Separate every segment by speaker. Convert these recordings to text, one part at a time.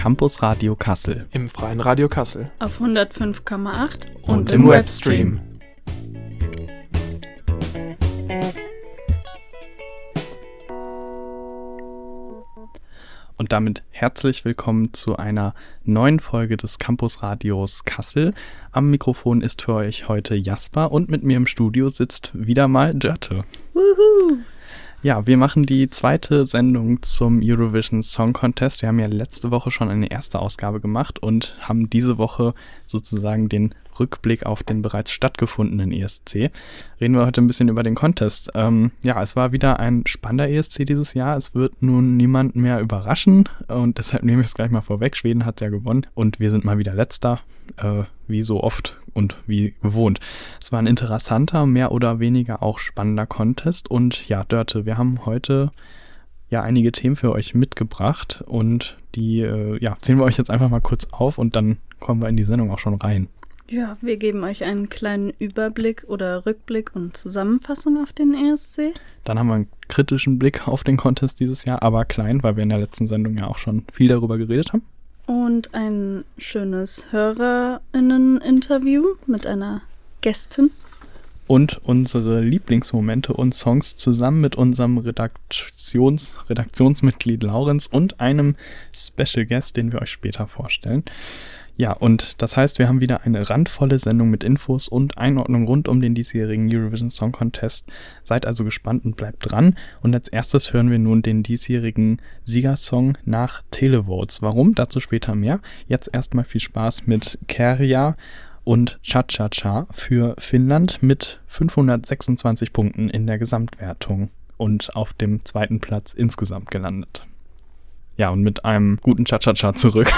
Speaker 1: Campus Radio Kassel.
Speaker 2: Im Freien Radio Kassel.
Speaker 3: Auf 105,8
Speaker 1: und, und im Webstream. Und damit herzlich willkommen zu einer neuen Folge des Campus Radios Kassel. Am Mikrofon ist für euch heute Jasper und mit mir im Studio sitzt wieder mal Dörte. Wuhu! Ja, wir machen die zweite Sendung zum Eurovision Song Contest. Wir haben ja letzte Woche schon eine erste Ausgabe gemacht und haben diese Woche sozusagen den Rückblick auf den bereits stattgefundenen ESC. Reden wir heute ein bisschen über den Contest. Ähm, ja, es war wieder ein spannender ESC dieses Jahr. Es wird nun niemand mehr überraschen und deshalb nehme ich es gleich mal vorweg. Schweden hat ja gewonnen und wir sind mal wieder letzter, äh, wie so oft und wie gewohnt. Es war ein interessanter, mehr oder weniger auch spannender Contest und ja, Dörte, wir haben heute ja einige Themen für euch mitgebracht und die äh, ja, zählen wir euch jetzt einfach mal kurz auf und dann kommen wir in die Sendung auch schon rein.
Speaker 3: Ja, wir geben euch einen kleinen Überblick oder Rückblick und Zusammenfassung auf den ESC.
Speaker 1: Dann haben wir einen kritischen Blick auf den Contest dieses Jahr, aber klein, weil wir in der letzten Sendung ja auch schon viel darüber geredet haben.
Speaker 3: Und ein schönes HörerInnen-Interview mit einer Gästin.
Speaker 1: Und unsere Lieblingsmomente und Songs zusammen mit unserem Redaktions Redaktionsmitglied Laurenz und einem Special Guest, den wir euch später vorstellen. Ja, und das heißt, wir haben wieder eine randvolle Sendung mit Infos und Einordnung rund um den diesjährigen Eurovision Song Contest. Seid also gespannt und bleibt dran. Und als erstes hören wir nun den diesjährigen Siegersong nach Televotes. Warum? Dazu später mehr. Jetzt erstmal viel Spaß mit Keria und Cha-Cha-Cha für Finnland mit 526 Punkten in der Gesamtwertung und auf dem zweiten Platz insgesamt gelandet. Ja, und mit einem guten Cha-Cha-Cha zurück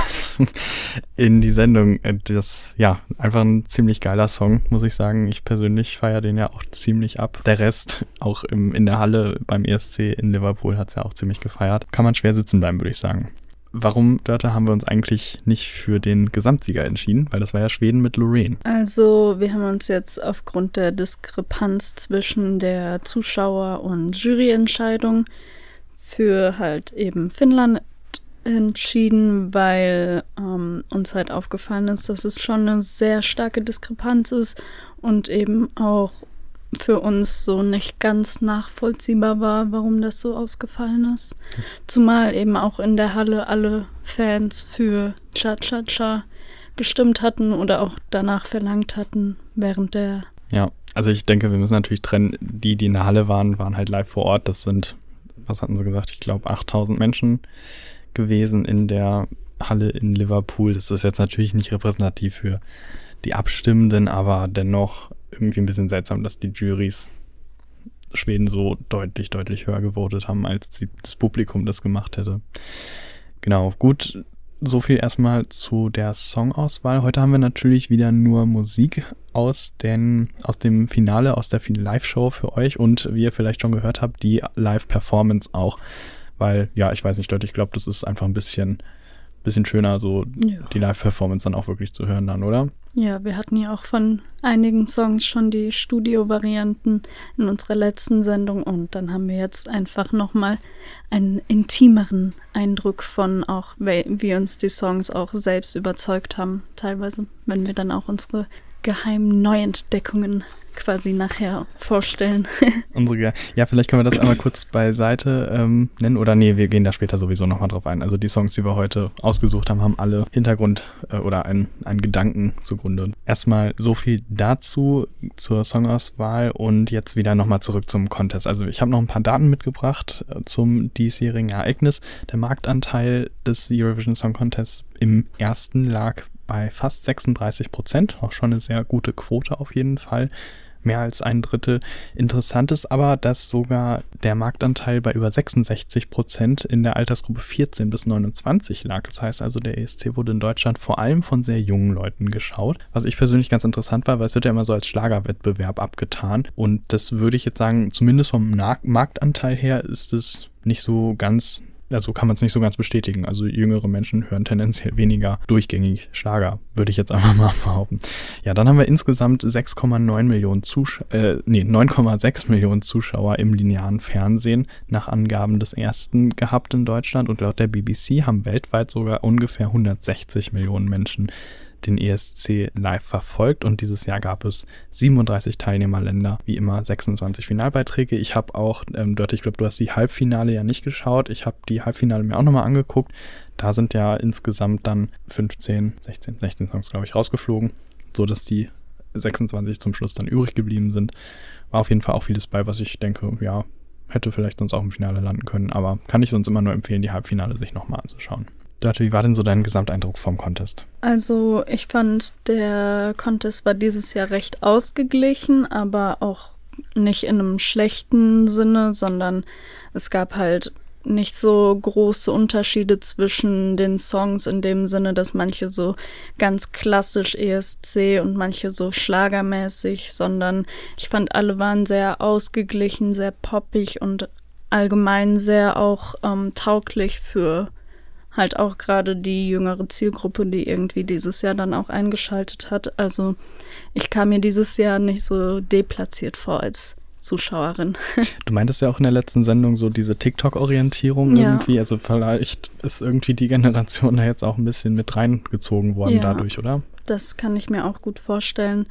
Speaker 1: in die Sendung. Äh, das, ja, einfach ein ziemlich geiler Song, muss ich sagen. Ich persönlich feiere den ja auch ziemlich ab. Der Rest, auch im, in der Halle beim ESC in Liverpool, hat es ja auch ziemlich gefeiert. Kann man schwer sitzen bleiben, würde ich sagen. Warum, Dörte, haben wir uns eigentlich nicht für den Gesamtsieger entschieden? Weil das war ja Schweden mit Lorraine.
Speaker 3: Also, wir haben uns jetzt aufgrund der Diskrepanz zwischen der Zuschauer- und Juryentscheidung für halt eben Finnland entschieden, weil ähm, uns halt aufgefallen ist, dass es schon eine sehr starke Diskrepanz ist und eben auch für uns so nicht ganz nachvollziehbar war, warum das so ausgefallen ist. Zumal eben auch in der Halle alle Fans für Cha-Cha-Cha gestimmt hatten oder auch danach verlangt hatten während der.
Speaker 1: Ja, also ich denke, wir müssen natürlich trennen. Die, die in der Halle waren, waren halt live vor Ort. Das sind, was hatten sie gesagt? Ich glaube 8000 Menschen gewesen in der Halle in Liverpool. Das ist jetzt natürlich nicht repräsentativ für die Abstimmenden, aber dennoch irgendwie ein bisschen seltsam, dass die Juries Schweden so deutlich, deutlich höher gewotet haben, als die, das Publikum das gemacht hätte. Genau, gut. So viel erstmal zu der Songauswahl. Heute haben wir natürlich wieder nur Musik aus, den, aus dem Finale, aus der Live-Show für euch und wie ihr vielleicht schon gehört habt, die Live-Performance auch weil, ja, ich weiß nicht, ich glaube, das ist einfach ein bisschen, bisschen schöner, so ja. die Live-Performance dann auch wirklich zu hören dann, oder?
Speaker 3: Ja, wir hatten ja auch von einigen Songs schon die Studio-Varianten in unserer letzten Sendung und dann haben wir jetzt einfach nochmal einen intimeren Eindruck von auch, wie uns die Songs auch selbst überzeugt haben, teilweise, wenn wir dann auch unsere geheimen Neuentdeckungen quasi nachher vorstellen.
Speaker 1: Unsere, ja, vielleicht können wir das einmal kurz beiseite ähm, nennen oder nee, wir gehen da später sowieso nochmal drauf ein. Also die Songs, die wir heute ausgesucht haben, haben alle Hintergrund äh, oder einen, einen Gedanken zugrunde. Erstmal so viel dazu zur Songauswahl und jetzt wieder nochmal zurück zum Contest. Also ich habe noch ein paar Daten mitgebracht äh, zum diesjährigen Ereignis. Der Marktanteil des Eurovision Song Contests im ersten lag bei fast 36 Prozent, auch schon eine sehr gute Quote auf jeden Fall. Mehr als ein Drittel. Interessant ist aber, dass sogar der Marktanteil bei über 66 Prozent in der Altersgruppe 14 bis 29 lag. Das heißt also, der ESC wurde in Deutschland vor allem von sehr jungen Leuten geschaut. Was ich persönlich ganz interessant war, weil es wird ja immer so als Schlagerwettbewerb abgetan. Und das würde ich jetzt sagen, zumindest vom Marktanteil her ist es nicht so ganz also kann man es nicht so ganz bestätigen. Also jüngere Menschen hören tendenziell weniger durchgängig Schlager, würde ich jetzt einfach mal behaupten. Ja, dann haben wir insgesamt 6,9 Millionen Zuschauer, äh, nee, 9,6 Millionen Zuschauer im linearen Fernsehen nach Angaben des ersten gehabt in Deutschland und laut der BBC haben weltweit sogar ungefähr 160 Millionen Menschen den ESC live verfolgt und dieses Jahr gab es 37 Teilnehmerländer, wie immer 26 Finalbeiträge. Ich habe auch, ähm, dort, ich glaube, du hast die Halbfinale ja nicht geschaut. Ich habe die Halbfinale mir auch nochmal angeguckt. Da sind ja insgesamt dann 15, 16, 16 Songs, glaube ich, rausgeflogen, so dass die 26 zum Schluss dann übrig geblieben sind. War auf jeden Fall auch vieles bei, was ich denke, ja, hätte vielleicht sonst auch im Finale landen können, aber kann ich sonst immer nur empfehlen, die Halbfinale sich nochmal anzuschauen. Dörte, wie war denn so dein Gesamteindruck vom Contest?
Speaker 3: Also ich fand, der Contest war dieses Jahr recht ausgeglichen, aber auch nicht in einem schlechten Sinne, sondern es gab halt nicht so große Unterschiede zwischen den Songs in dem Sinne, dass manche so ganz klassisch ESC und manche so schlagermäßig, sondern ich fand alle waren sehr ausgeglichen, sehr poppig und allgemein sehr auch ähm, tauglich für halt auch gerade die jüngere Zielgruppe, die irgendwie dieses Jahr dann auch eingeschaltet hat. Also ich kam mir dieses Jahr nicht so deplatziert vor als Zuschauerin.
Speaker 1: Du meintest ja auch in der letzten Sendung so diese TikTok-Orientierung ja. irgendwie. Also vielleicht ist irgendwie die Generation da jetzt auch ein bisschen mit reingezogen worden ja, dadurch, oder?
Speaker 3: Das kann ich mir auch gut vorstellen.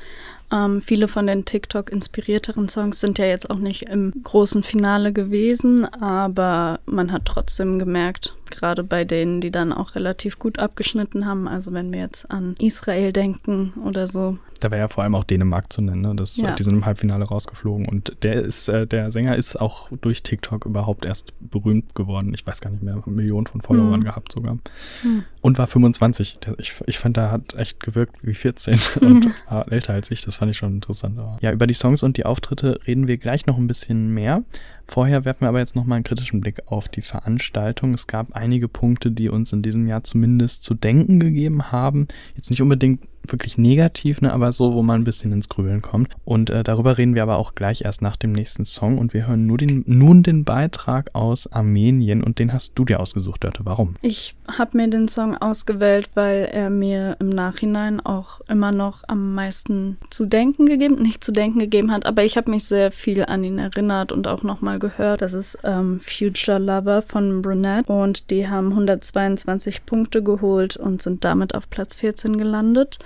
Speaker 3: Ähm, viele von den TikTok-inspirierteren Songs sind ja jetzt auch nicht im großen Finale gewesen, aber man hat trotzdem gemerkt, gerade bei denen, die dann auch relativ gut abgeschnitten haben, also wenn wir jetzt an Israel denken oder so.
Speaker 1: Da wäre ja vor allem auch Dänemark zu nennen, ne? Das, ja. Die sind im Halbfinale rausgeflogen und der ist, äh, der Sänger ist auch durch TikTok überhaupt erst berühmt geworden. Ich weiß gar nicht mehr, Millionen von Followern hm. gehabt sogar. Hm. Und war 25. Ich, ich fand, da hat echt gewirkt wie 14 und war älter als ich. Das fand ich schon interessant. Aber ja, über die Songs und die Auftritte reden wir gleich noch ein bisschen mehr. Vorher werfen wir aber jetzt nochmal einen kritischen Blick auf die Veranstaltung. Es gab einige Punkte, die uns in diesem Jahr zumindest zu denken gegeben haben. Jetzt nicht unbedingt wirklich negativ, ne, aber so, wo man ein bisschen ins Grübeln kommt. Und äh, darüber reden wir aber auch gleich erst nach dem nächsten Song. Und wir hören nur den, nun den Beitrag aus Armenien und den hast du dir ausgesucht, Dörte. Warum?
Speaker 3: Ich habe mir den Song ausgewählt, weil er mir im Nachhinein auch immer noch am meisten zu denken gegeben, nicht zu denken gegeben hat, aber ich habe mich sehr viel an ihn erinnert und auch nochmal gehört. Das ist ähm, Future Lover von Brunette und die haben 122 Punkte geholt und sind damit auf Platz 14 gelandet.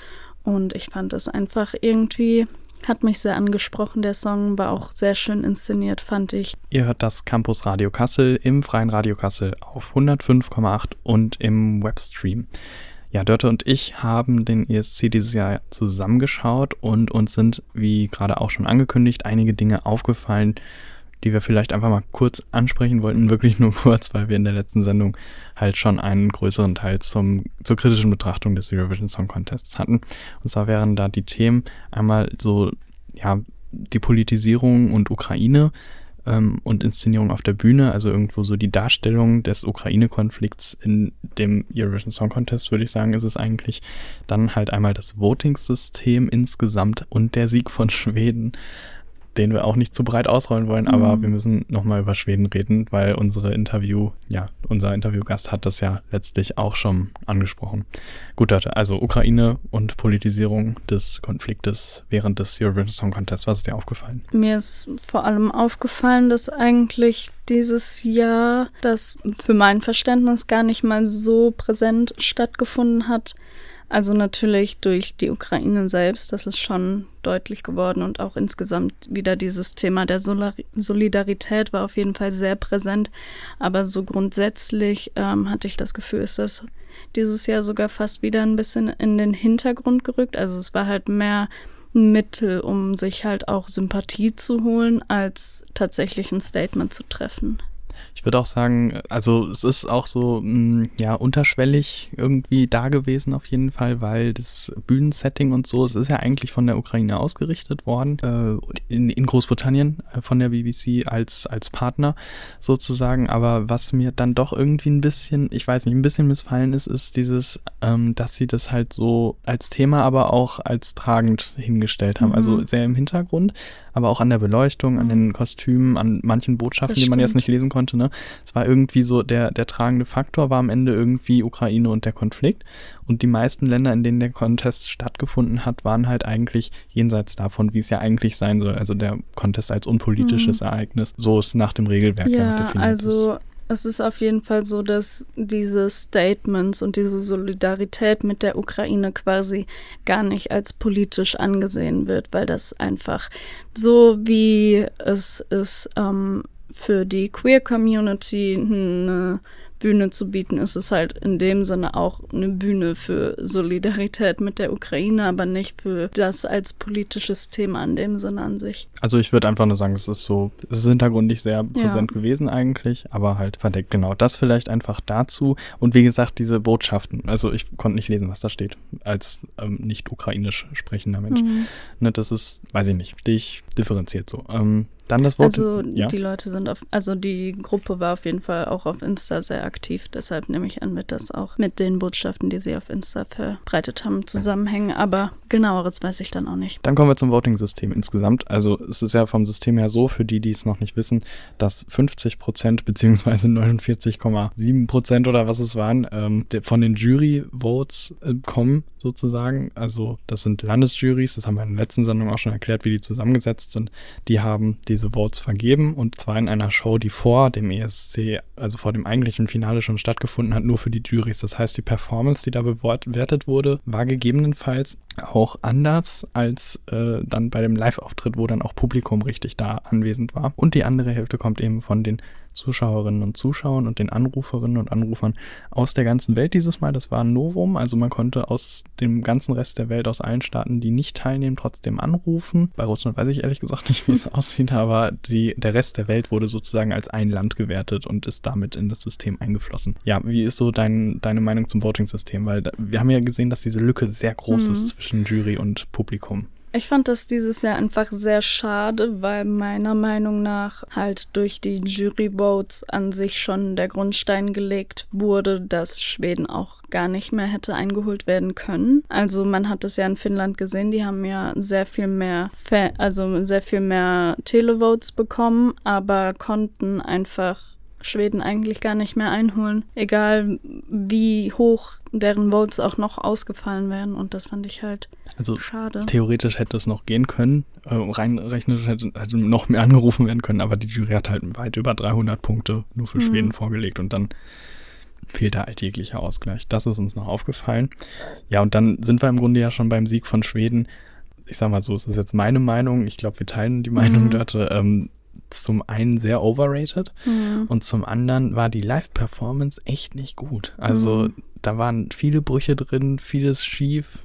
Speaker 3: Und ich fand es einfach irgendwie, hat mich sehr angesprochen. Der Song war auch sehr schön inszeniert, fand ich.
Speaker 1: Ihr hört das Campus Radio Kassel im Freien Radio Kassel auf 105,8 und im Webstream. Ja, Dörte und ich haben den ESC dieses Jahr zusammengeschaut und uns sind, wie gerade auch schon angekündigt, einige Dinge aufgefallen, die wir vielleicht einfach mal kurz ansprechen wollten, wirklich nur kurz, weil wir in der letzten Sendung halt schon einen größeren Teil zum, zur kritischen Betrachtung des Eurovision Song Contests hatten. Und zwar wären da die Themen einmal so, ja, die Politisierung und Ukraine ähm, und Inszenierung auf der Bühne, also irgendwo so die Darstellung des Ukraine-Konflikts in dem Eurovision Song Contest, würde ich sagen, ist es eigentlich. Dann halt einmal das Voting-System insgesamt und der Sieg von Schweden den wir auch nicht zu breit ausrollen wollen, aber mhm. wir müssen nochmal über Schweden reden, weil unsere Interview, ja, unser Interviewgast hat das ja letztlich auch schon angesprochen. Gut, Leute, also Ukraine und Politisierung des Konfliktes während des Eurovision Song Contests. Was ist dir aufgefallen?
Speaker 3: Mir ist vor allem aufgefallen, dass eigentlich dieses Jahr das für mein Verständnis gar nicht mal so präsent stattgefunden hat. Also natürlich durch die Ukraine selbst, das ist schon deutlich geworden und auch insgesamt wieder dieses Thema der Solidarität war auf jeden Fall sehr präsent. Aber so grundsätzlich ähm, hatte ich das Gefühl, ist das dieses Jahr sogar fast wieder ein bisschen in den Hintergrund gerückt. Also es war halt mehr ein Mittel, um sich halt auch Sympathie zu holen, als tatsächlich ein Statement zu treffen.
Speaker 1: Ich würde auch sagen, also es ist auch so, mh, mm, ja, unterschwellig irgendwie da gewesen auf jeden Fall, weil das Bühnensetting und so, es ist ja eigentlich von der Ukraine ausgerichtet worden, äh, in, in, Großbritannien äh, von der BBC als, als Partner sozusagen. Aber was mir dann doch irgendwie ein bisschen, ich weiß nicht, ein bisschen missfallen ist, ist dieses, ähm, dass sie das halt so als Thema, aber auch als tragend hingestellt haben. Also mhm. Also sehr im Hintergrund, aber auch an der Beleuchtung, an den Kostümen, an manchen Botschaften, die man jetzt nicht lesen konnte. Ne? Es war irgendwie so, der, der tragende Faktor war am Ende irgendwie Ukraine und der Konflikt. Und die meisten Länder, in denen der Contest stattgefunden hat, waren halt eigentlich jenseits davon, wie es ja eigentlich sein soll. Also der Contest als unpolitisches Ereignis. So ist nach dem Regelwerk ja, definiert. ist.
Speaker 3: also es ist auf jeden Fall so, dass diese Statements und diese Solidarität mit der Ukraine quasi gar nicht als politisch angesehen wird, weil das einfach so wie es ist ähm, für die Queer Community eine Bühne zu bieten, ist es halt in dem Sinne auch eine Bühne für Solidarität mit der Ukraine, aber nicht für das als politisches Thema in dem Sinne an sich.
Speaker 1: Also ich würde einfach nur sagen, es ist so, es ist hintergründig sehr präsent gewesen eigentlich, aber halt verdeckt genau. Das vielleicht einfach dazu. Und wie gesagt, diese Botschaften. Also ich konnte nicht lesen, was da steht, als ähm, nicht ukrainisch sprechender Mensch.
Speaker 3: Mhm.
Speaker 1: Ne, das ist, weiß ich nicht, stehe ich differenziert so. Ähm, dann das Wort.
Speaker 3: Also
Speaker 1: ja.
Speaker 3: die Leute sind auf, also die Gruppe war auf jeden Fall auch auf Insta sehr aktiv. Deshalb nehme ich an, wird das auch mit den Botschaften, die sie auf Insta verbreitet haben, zusammenhängen. Aber genaueres weiß ich dann auch nicht.
Speaker 1: Dann kommen wir zum Voting-System insgesamt. Also es ist ja vom System her so, für die, die es noch nicht wissen, dass 50 Prozent beziehungsweise 49,7 Prozent oder was es waren, ähm, von den Jury-Votes äh, kommen sozusagen. Also das sind Landesjurys, das haben wir in der letzten Sendung auch schon erklärt, wie die zusammengesetzt sind. Die haben diese Votes vergeben und zwar in einer Show, die vor dem ESC, also vor dem eigentlichen Finale schon stattgefunden hat, nur für die Juries. Das heißt, die Performance, die da bewertet wurde, war gegebenenfalls auch anders als äh, dann bei dem Live-Auftritt, wo dann auch Publikum richtig da anwesend war. Und die andere Hälfte kommt eben von den Zuschauerinnen und Zuschauern und den Anruferinnen und Anrufern aus der ganzen Welt dieses Mal. Das war ein Novum, also man konnte aus dem ganzen Rest der Welt, aus allen Staaten, die nicht teilnehmen, trotzdem anrufen. Bei Russland weiß ich ehrlich gesagt nicht, wie es aussieht, aber die, der Rest der Welt wurde sozusagen als ein Land gewertet und ist damit in das System eingeflossen. Ja, wie ist so dein, deine Meinung zum Voting-System? Weil wir haben ja gesehen, dass diese Lücke sehr groß
Speaker 3: Mhm.
Speaker 1: ist zwischen Jury und Publikum.
Speaker 3: Ich fand das dieses Jahr einfach sehr schade, weil meiner Meinung nach halt durch die Jury-Votes an sich schon der Grundstein gelegt wurde, dass Schweden auch gar nicht mehr hätte eingeholt werden können. Also man hat es ja in Finnland gesehen, die haben ja sehr viel mehr, Fa also sehr viel mehr Televotes bekommen, aber konnten einfach Schweden eigentlich gar nicht mehr einholen, egal wie hoch deren Votes auch noch ausgefallen wären. Und das fand ich halt
Speaker 1: Also
Speaker 3: schade.
Speaker 1: theoretisch hätte es noch gehen können. Äh, rein rechnerisch hätte, hätte noch mehr angerufen werden können, aber die Jury hat halt weit über 300 Punkte nur für
Speaker 3: Mhm.
Speaker 1: Schweden vorgelegt und dann fehlt da halt jeglicher Ausgleich. Das ist uns noch aufgefallen. Ja, und dann sind wir im Grunde ja schon beim Sieg von Schweden. Ich sag mal so, es ist jetzt meine Meinung. Ich glaube, wir teilen die Meinung
Speaker 3: Mhm.
Speaker 1: Dörte. Ähm, zum einen sehr overrated
Speaker 3: Mhm.
Speaker 1: und zum anderen war die Live-Performance echt nicht gut. Also
Speaker 3: Mhm.
Speaker 1: da waren viele Brüche drin, vieles schief.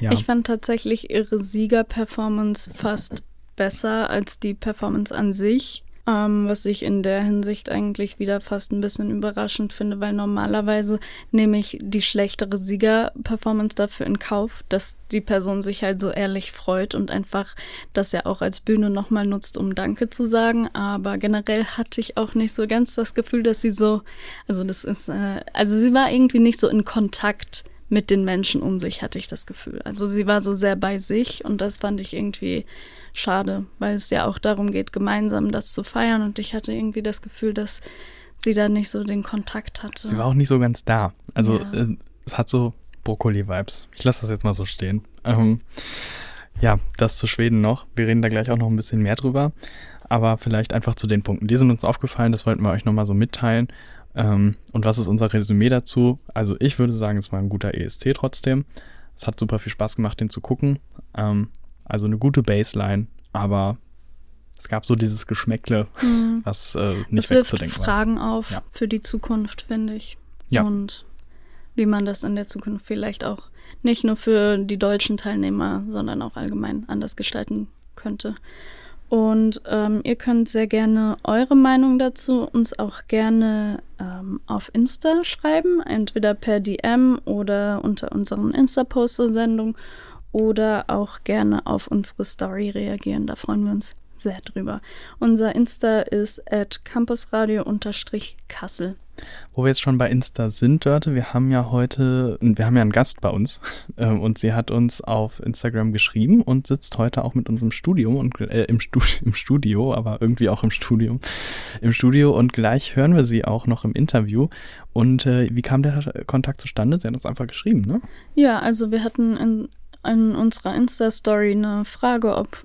Speaker 1: Ja.
Speaker 3: Ich fand tatsächlich ihre Sieger-Performance fast besser als die Performance an sich. Ähm, was ich in der Hinsicht eigentlich wieder fast ein bisschen überraschend finde, weil normalerweise nehme ich die schlechtere Sieger-Performance dafür in Kauf, dass die Person sich halt so ehrlich freut und einfach das ja auch als Bühne nochmal nutzt, um Danke zu sagen. Aber generell hatte ich auch nicht so ganz das Gefühl, dass sie so, also das ist, äh, also sie war irgendwie nicht so in Kontakt mit den Menschen um sich, hatte ich das Gefühl. Also sie war so sehr bei sich und das fand ich irgendwie schade, weil es ja auch darum geht, gemeinsam das zu feiern und ich hatte irgendwie das Gefühl, dass sie da nicht so den Kontakt hatte.
Speaker 1: Sie war auch nicht so ganz da. Also
Speaker 3: Ja.
Speaker 1: äh, es hat so Brokkoli-Vibes. Ich lasse das jetzt mal so stehen. Ähm, ja, das zu Schweden noch. Wir reden da gleich auch noch ein bisschen mehr drüber. Aber vielleicht einfach zu den Punkten. Die sind uns aufgefallen, das wollten wir euch nochmal so mitteilen. Ähm, und was ist unser Resümee dazu? Also ich würde sagen, es war ein guter ESC trotzdem. Es hat super viel Spaß gemacht, den zu gucken. Ähm, also eine gute Baseline, aber es gab so dieses Geschmäckle,
Speaker 3: Mhm.
Speaker 1: was äh, nicht
Speaker 3: Das wirft
Speaker 1: wegzudenken war.
Speaker 3: Fragen auf
Speaker 1: Ja.
Speaker 3: für die Zukunft, finde ich.
Speaker 1: Ja.
Speaker 3: Und wie man das in der Zukunft vielleicht auch nicht nur für die deutschen Teilnehmer, sondern auch allgemein anders gestalten könnte. Und ähm, ihr könnt sehr gerne eure Meinung dazu uns auch gerne ähm, auf Insta schreiben, entweder per DM oder unter unseren Insta-Post zur Sendung oder auch gerne auf unsere Story reagieren. Da freuen wir uns sehr drüber. Unser Insta ist at campusradio-kassel.
Speaker 1: Wo wir jetzt schon bei Insta sind, Dörte, wir haben ja heute, wir haben ja einen Gast bei uns ähm, und sie hat uns auf Instagram geschrieben und sitzt heute auch mit uns im Studio und äh, im, Stu im Studio, aber irgendwie auch im Studium, im Studio und gleich hören wir sie auch noch im Interview. Und äh, wie kam der Kontakt zustande? Sie hat uns einfach geschrieben, ne?
Speaker 3: Ja, also wir hatten in, in unserer Insta-Story eine Frage, ob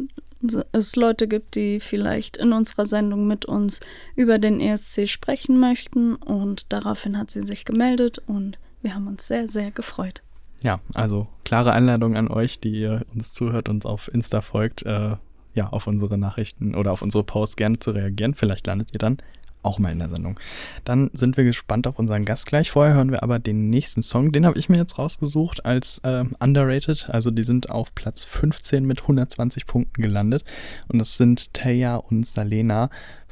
Speaker 3: es Leute gibt, die vielleicht in unserer Sendung mit uns über den ESC sprechen möchten. Und daraufhin hat sie sich gemeldet und wir haben uns sehr, sehr gefreut.
Speaker 1: Ja, also klare Einladung an euch, die ihr uns zuhört und auf Insta folgt, äh, ja, auf unsere Nachrichten oder auf unsere Posts gerne zu reagieren. Vielleicht landet ihr dann auch mal in der Sendung. Dann sind wir gespannt auf unseren Gast gleich. Vorher hören wir aber den nächsten Song. Den habe ich mir jetzt rausgesucht als äh, underrated. Also die sind auf Platz 15 mit 120 Punkten gelandet. Und das sind Taya und Salena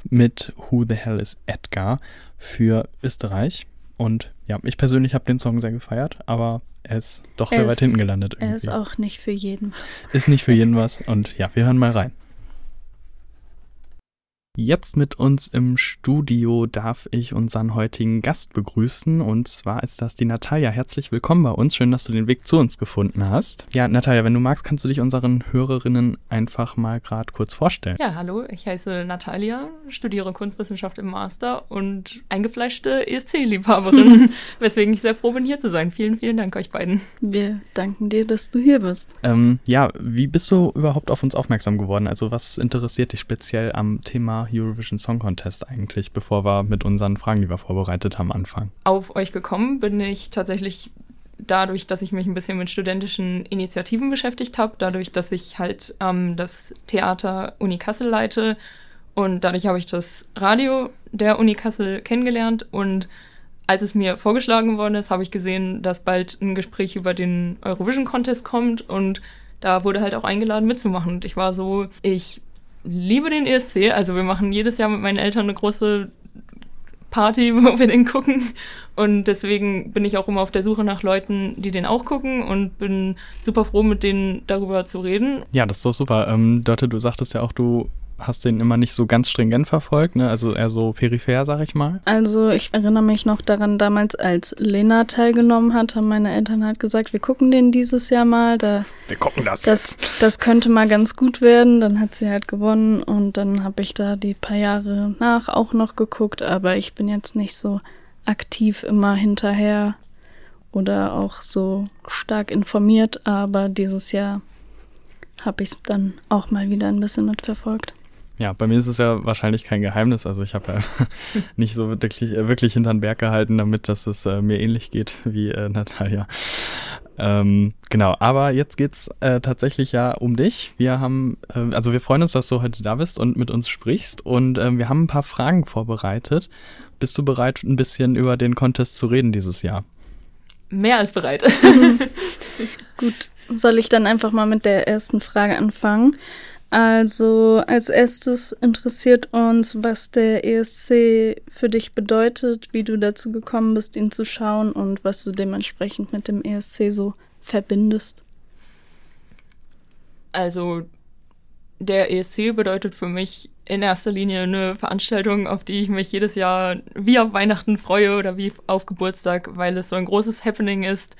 Speaker 1: mit Who the Hell is Edgar für Österreich. Und ja, ich persönlich habe den Song sehr gefeiert, aber er ist doch sehr es, weit hinten gelandet.
Speaker 3: Irgendwie. Er ist auch nicht für jeden was.
Speaker 1: Ist nicht für jeden was. Und ja, wir hören mal rein. Jetzt mit uns im Studio darf ich unseren heutigen Gast begrüßen und zwar ist das die Natalia. Herzlich willkommen bei uns. Schön, dass du den Weg zu uns gefunden hast. Ja, Natalia, wenn du magst, kannst du dich unseren Hörerinnen einfach mal gerade kurz vorstellen.
Speaker 2: Ja, hallo, ich heiße Natalia, studiere Kunstwissenschaft im Master und eingefleischte ESC-Liebhaberin, weswegen ich sehr froh bin, hier zu sein. Vielen, vielen Dank euch beiden.
Speaker 3: Wir danken dir, dass du hier bist.
Speaker 1: Ähm, ja, wie bist du überhaupt auf uns aufmerksam geworden? Also was interessiert dich speziell am Thema Eurovision Song Contest eigentlich, bevor wir mit unseren Fragen, die wir vorbereitet haben, anfangen?
Speaker 2: Auf euch gekommen bin ich tatsächlich dadurch, dass ich mich ein bisschen mit studentischen Initiativen beschäftigt habe, dadurch, dass ich halt ähm, das Theater Uni Kassel leite und dadurch habe ich das Radio der Uni Kassel kennengelernt und als es mir vorgeschlagen worden ist, habe ich gesehen, dass bald ein Gespräch über den Eurovision Contest kommt und da wurde halt auch eingeladen mitzumachen. Und ich war so, ich liebe den ESC. Also wir machen jedes Jahr mit meinen Eltern eine große Party, wo wir den gucken. Und deswegen bin ich auch immer auf der Suche nach Leuten, die den auch gucken und bin super froh, mit denen darüber zu reden.
Speaker 1: Ja, das ist doch super. Ähm, Dörte, du sagtest ja auch, du hast den immer nicht so ganz stringent verfolgt, ne? Also eher so peripher, sag ich mal.
Speaker 3: Also ich erinnere mich noch daran, damals als Lena teilgenommen hat, haben meine Eltern halt gesagt, wir gucken den dieses Jahr mal. Da,
Speaker 1: wir gucken das.
Speaker 3: Das, das könnte mal ganz gut werden. Dann hat sie halt gewonnen und dann habe ich da die paar Jahre nach auch noch geguckt, aber ich bin jetzt nicht so aktiv immer hinterher oder auch so stark informiert, aber dieses Jahr habe ich es dann auch mal wieder ein bisschen mitverfolgt.
Speaker 1: Ja, bei mir ist es ja wahrscheinlich kein Geheimnis. Also ich habe ja nicht so wirklich, äh, wirklich hinter den Berg gehalten, damit dass es äh, mir ähnlich geht wie äh, Natalia. Ähm, genau, aber jetzt geht's äh, tatsächlich ja um dich. Wir haben, äh, also wir freuen uns, dass du heute da bist und mit uns sprichst. Und äh, wir haben ein paar Fragen vorbereitet. Bist du bereit, ein bisschen über den Contest zu reden dieses Jahr?
Speaker 2: Mehr als bereit.
Speaker 3: Gut, soll ich dann einfach mal mit der ersten Frage anfangen? Also als erstes interessiert uns, was der ESC für dich bedeutet, wie du dazu gekommen bist, ihn zu schauen und was du dementsprechend mit dem ESC so verbindest.
Speaker 2: Also der ESC bedeutet für mich in erster Linie eine Veranstaltung, auf die ich mich jedes Jahr wie auf Weihnachten freue oder wie auf Geburtstag, weil es so ein großes Happening ist,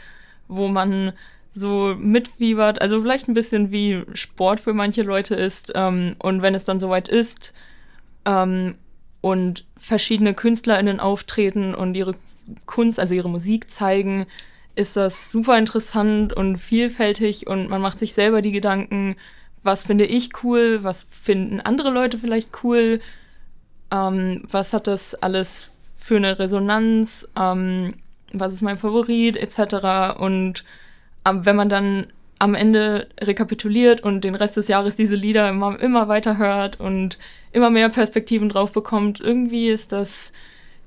Speaker 2: wo man so mitfiebert, also vielleicht ein bisschen wie Sport für manche Leute ist. Ähm, und wenn es dann soweit ist ähm, und verschiedene KünstlerInnen auftreten und ihre Kunst, also ihre Musik zeigen, ist das super interessant und vielfältig und man macht sich selber die Gedanken, was finde ich cool, was finden andere Leute vielleicht cool, ähm, was hat das alles für eine Resonanz, ähm, was ist mein Favorit etc. Und wenn man dann am Ende rekapituliert und den Rest des Jahres diese Lieder immer, immer weiter hört und immer mehr Perspektiven drauf bekommt, irgendwie ist das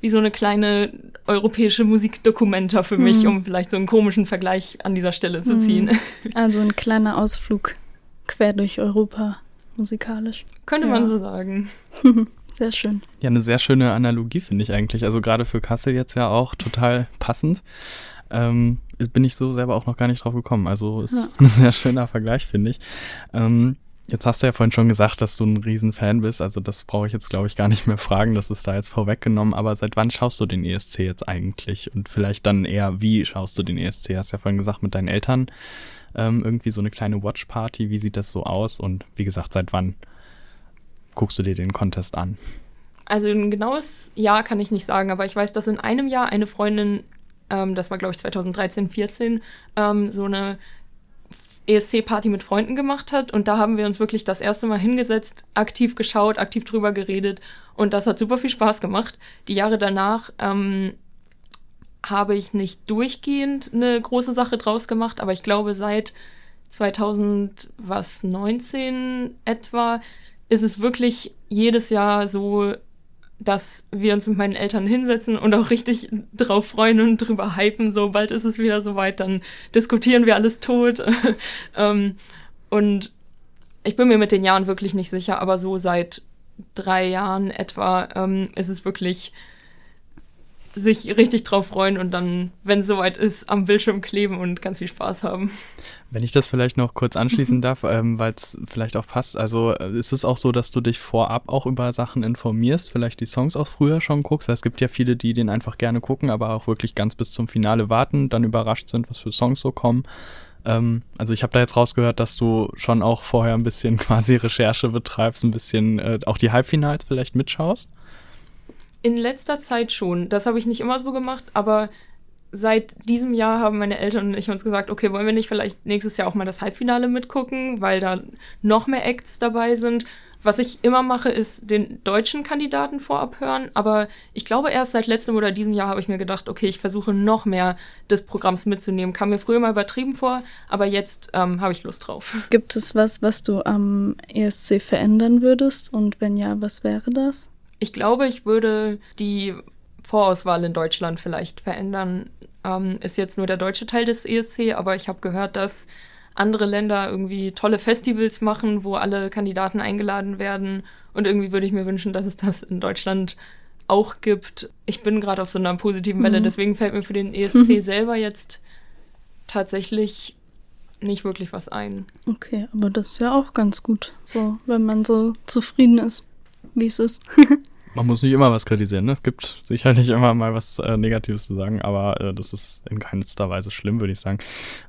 Speaker 2: wie so eine kleine europäische Musikdokumenta für mich, mhm. um vielleicht so einen komischen Vergleich an dieser Stelle zu ziehen. Mhm.
Speaker 3: Also ein kleiner Ausflug quer durch Europa musikalisch.
Speaker 2: Könnte ja. man so sagen.
Speaker 3: Sehr schön.
Speaker 1: Ja, eine sehr schöne Analogie finde ich eigentlich. Also gerade für Kassel jetzt ja auch total passend. Ähm, bin ich so selber auch noch gar nicht drauf gekommen. Also ist ja. ein sehr schöner Vergleich, finde ich. Ähm, Jetzt hast du ja vorhin schon gesagt, dass du ein Riesenfan bist. Also das brauche ich jetzt, glaube ich, gar nicht mehr fragen. Das ist da jetzt vorweggenommen. Aber seit wann schaust du den ESC jetzt eigentlich? Und vielleicht dann eher, wie schaust du den ESC? Hast ja vorhin gesagt, mit deinen Eltern ähm, irgendwie so eine kleine Watchparty. Wie sieht das so aus? Und wie gesagt, seit wann guckst du dir den Contest an?
Speaker 2: Also ein genaues Jahr kann ich nicht sagen, aber ich weiß, dass in einem Jahr eine Freundin, ähm, das war glaube ich 2013, 14, ähm, so eine ESC-Party mit Freunden gemacht hat. Und da haben wir uns wirklich das erste Mal hingesetzt, aktiv geschaut, aktiv drüber geredet. Und das hat super viel Spaß gemacht. Die Jahre danach ähm, habe ich nicht durchgehend eine große Sache draus gemacht, aber ich glaube, seit 2019 etwa ist es wirklich jedes Jahr so dass wir uns mit meinen Eltern hinsetzen und auch richtig drauf freuen und drüber hypen. So bald ist es wieder soweit, dann diskutieren wir alles tot. ähm, und ich bin mir mit den Jahren wirklich nicht sicher, aber so seit drei Jahren etwa ähm, ist es wirklich sich richtig drauf freuen und dann, wenn es soweit ist, am Bildschirm kleben und ganz viel Spaß haben.
Speaker 1: Wenn ich das vielleicht noch kurz anschließen darf, ähm, weil es vielleicht auch passt. Also äh, ist es auch so, dass du dich vorab auch über Sachen informierst, vielleicht die Songs auch früher schon guckst. Es gibt ja viele, die den einfach gerne gucken, aber auch wirklich ganz bis zum Finale warten, dann überrascht sind, was für Songs so kommen. Ähm, also ich habe da jetzt rausgehört, dass du schon auch vorher ein bisschen quasi Recherche betreibst, ein bisschen äh, auch die Halbfinals vielleicht mitschaust.
Speaker 2: In letzter Zeit schon. Das habe ich nicht immer so gemacht, aber seit diesem Jahr haben meine Eltern und ich uns gesagt, okay, wollen wir nicht vielleicht nächstes Jahr auch mal das Halbfinale mitgucken, weil da noch mehr Acts dabei sind. Was ich immer mache, ist den deutschen Kandidaten vorab hören, aber ich glaube erst seit letztem oder diesem Jahr habe ich mir gedacht, okay, ich versuche noch mehr des Programms mitzunehmen. Kam mir früher mal übertrieben vor, aber jetzt ähm, habe ich Lust drauf.
Speaker 3: Gibt es was, was du am ESC verändern würdest und wenn ja, was wäre das?
Speaker 2: Ich glaube, ich würde die Vorauswahl in Deutschland vielleicht verändern. Ähm, ist jetzt nur der deutsche Teil des ESC, aber ich habe gehört, dass andere Länder irgendwie tolle Festivals machen, wo alle Kandidaten eingeladen werden. Und irgendwie würde ich mir wünschen, dass es das in Deutschland auch gibt. Ich bin gerade auf so einer positiven Welle, mhm. deswegen fällt mir für den ESC selber jetzt tatsächlich nicht wirklich was ein.
Speaker 3: Okay, aber das ist ja auch ganz gut, so wenn man so zufrieden ist wie es ist.
Speaker 1: Man muss nicht immer was kritisieren. Ne? Es gibt sicherlich immer mal was äh, Negatives zu sagen, aber äh, das ist in keinster Weise schlimm, würde ich sagen.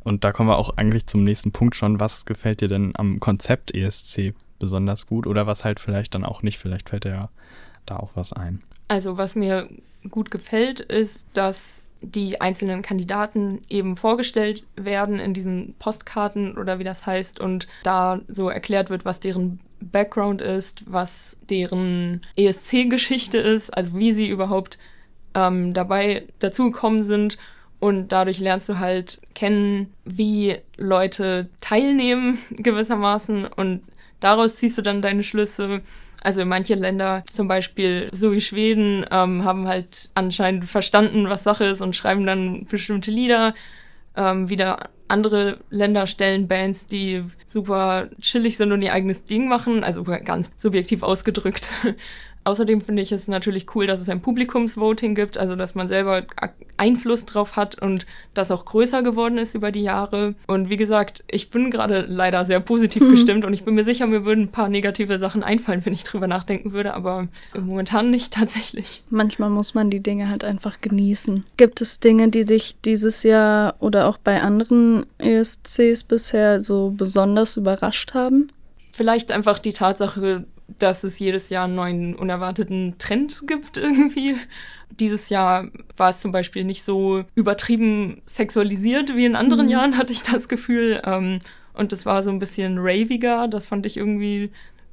Speaker 1: Und da kommen wir auch eigentlich zum nächsten Punkt schon. Was gefällt dir denn am Konzept ESC besonders gut oder was halt vielleicht dann auch nicht? Vielleicht fällt dir ja da auch was ein.
Speaker 2: Also was mir gut gefällt, ist, dass die einzelnen Kandidaten eben vorgestellt werden in diesen Postkarten oder wie das heißt und da so erklärt wird, was deren Background ist, was deren ESC-Geschichte ist, also wie sie überhaupt ähm, dabei dazugekommen sind. Und dadurch lernst du halt kennen, wie Leute teilnehmen gewissermaßen. Und daraus ziehst du dann deine Schlüsse. Also manche Länder, zum Beispiel so wie Schweden, ähm, haben halt anscheinend verstanden, was Sache ist und schreiben dann bestimmte Lieder. Ähm, wieder andere Länder stellen Bands, die super chillig sind und ihr eigenes Ding machen, also ganz subjektiv ausgedrückt. Außerdem finde ich es natürlich cool, dass es ein Publikumsvoting gibt, also dass man selber Einfluss drauf hat und das auch größer geworden ist über die Jahre. Und wie gesagt, ich bin gerade leider sehr positiv mhm. gestimmt und ich bin mir sicher, mir würden ein paar negative Sachen einfallen, wenn ich drüber nachdenken würde, aber momentan nicht tatsächlich.
Speaker 3: Manchmal muss man die Dinge halt einfach genießen. Gibt es Dinge, die dich dieses Jahr oder auch bei anderen ESCs bisher so besonders überrascht haben?
Speaker 2: Vielleicht einfach die Tatsache, dass es jedes Jahr einen neuen unerwarteten Trend gibt irgendwie. Dieses Jahr war es zum Beispiel nicht so übertrieben sexualisiert wie in anderen mhm. Jahren, hatte ich das Gefühl. Ähm, und es war so ein bisschen raviger. Das fand ich irgendwie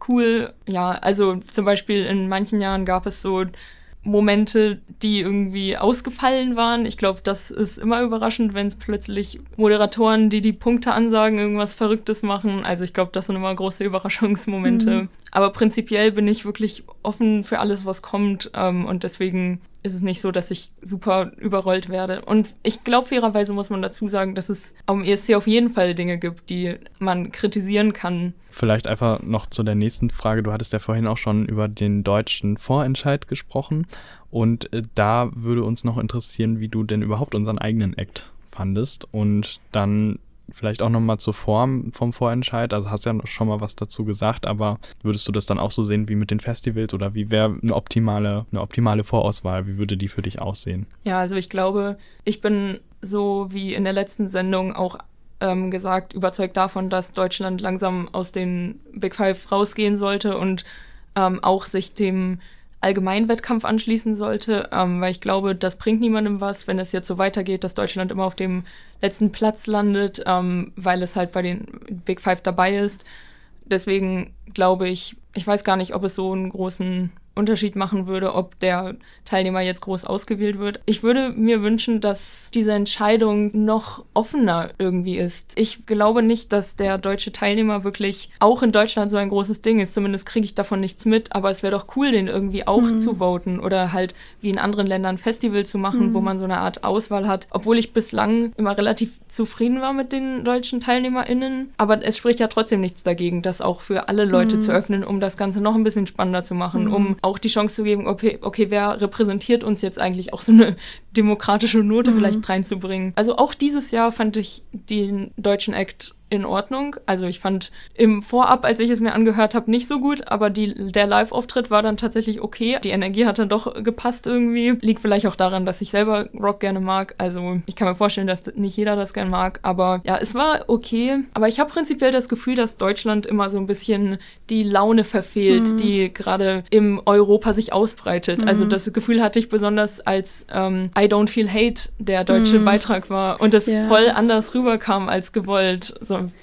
Speaker 2: cool. Ja, also zum Beispiel in manchen Jahren gab es so Momente, die irgendwie ausgefallen waren. Ich glaube, das ist immer überraschend, wenn es plötzlich Moderatoren, die die Punkte ansagen, irgendwas Verrücktes machen. Also ich glaube, das sind immer große Überraschungsmomente. Mhm. Aber prinzipiell bin ich wirklich offen für alles, was kommt. Ähm, und deswegen ist es nicht so, dass ich super überrollt werde. Und ich glaube, fairerweise muss man dazu sagen, dass es am ESC auf jeden Fall Dinge gibt, die man kritisieren kann.
Speaker 1: Vielleicht einfach noch zu der nächsten Frage. Du hattest ja vorhin auch schon über den deutschen Vorentscheid gesprochen. Und äh, da würde uns noch interessieren, wie du denn überhaupt unseren eigenen Act fandest. Und dann vielleicht auch nochmal zur Form vom Vorentscheid. Also hast ja schon mal was dazu gesagt, aber würdest du das dann auch so sehen wie mit den Festivals oder wie wäre eine optimale, eine optimale Vorauswahl? Wie würde die für dich aussehen?
Speaker 2: Ja, also ich glaube, ich bin so wie in der letzten Sendung auch ähm, gesagt, überzeugt davon, dass Deutschland langsam aus den Big Five rausgehen sollte und ähm, auch sich dem Allgemeinwettkampf anschließen sollte, ähm, weil ich glaube, das bringt niemandem was, wenn es jetzt so weitergeht, dass Deutschland immer auf dem letzten Platz landet, ähm, weil es halt bei den Big Five dabei ist. Deswegen glaube ich, ich weiß gar nicht, ob es so einen großen Unterschied machen würde, ob der Teilnehmer jetzt groß ausgewählt wird. Ich würde mir wünschen, dass diese Entscheidung noch offener irgendwie ist. Ich glaube nicht, dass der deutsche Teilnehmer wirklich auch in Deutschland so ein großes Ding ist. Zumindest kriege ich davon nichts mit. Aber es wäre doch cool, den irgendwie auch mhm. zu voten oder halt wie in anderen Ländern Festival zu machen, mhm. wo man so eine Art Auswahl hat. Obwohl ich bislang immer relativ zufrieden war mit den deutschen TeilnehmerInnen. Aber es spricht ja trotzdem nichts dagegen, das auch für alle Leute mhm. zu öffnen, um das Ganze noch ein bisschen spannender zu machen, mhm. um auch die Chance zu geben, okay, okay, wer repräsentiert uns jetzt eigentlich auch so eine demokratische Note mhm. vielleicht reinzubringen. Also auch dieses Jahr fand ich den deutschen Act in Ordnung. Also ich fand im Vorab, als ich es mir angehört habe, nicht so gut, aber die, der Live-Auftritt war dann tatsächlich okay. Die Energie hat dann doch gepasst irgendwie. Liegt vielleicht auch daran, dass ich selber Rock gerne mag. Also ich kann mir vorstellen, dass nicht jeder das gerne mag. Aber ja, es war okay. Aber ich habe prinzipiell das Gefühl, dass Deutschland immer so ein bisschen die Laune verfehlt, mhm. die gerade im Europa sich ausbreitet. Also mhm. Also das Gefühl hatte ich besonders, als ähm, I Don't Feel Hate der deutsche mhm. Beitrag war und das ja. voll anders rüberkam als gewollt.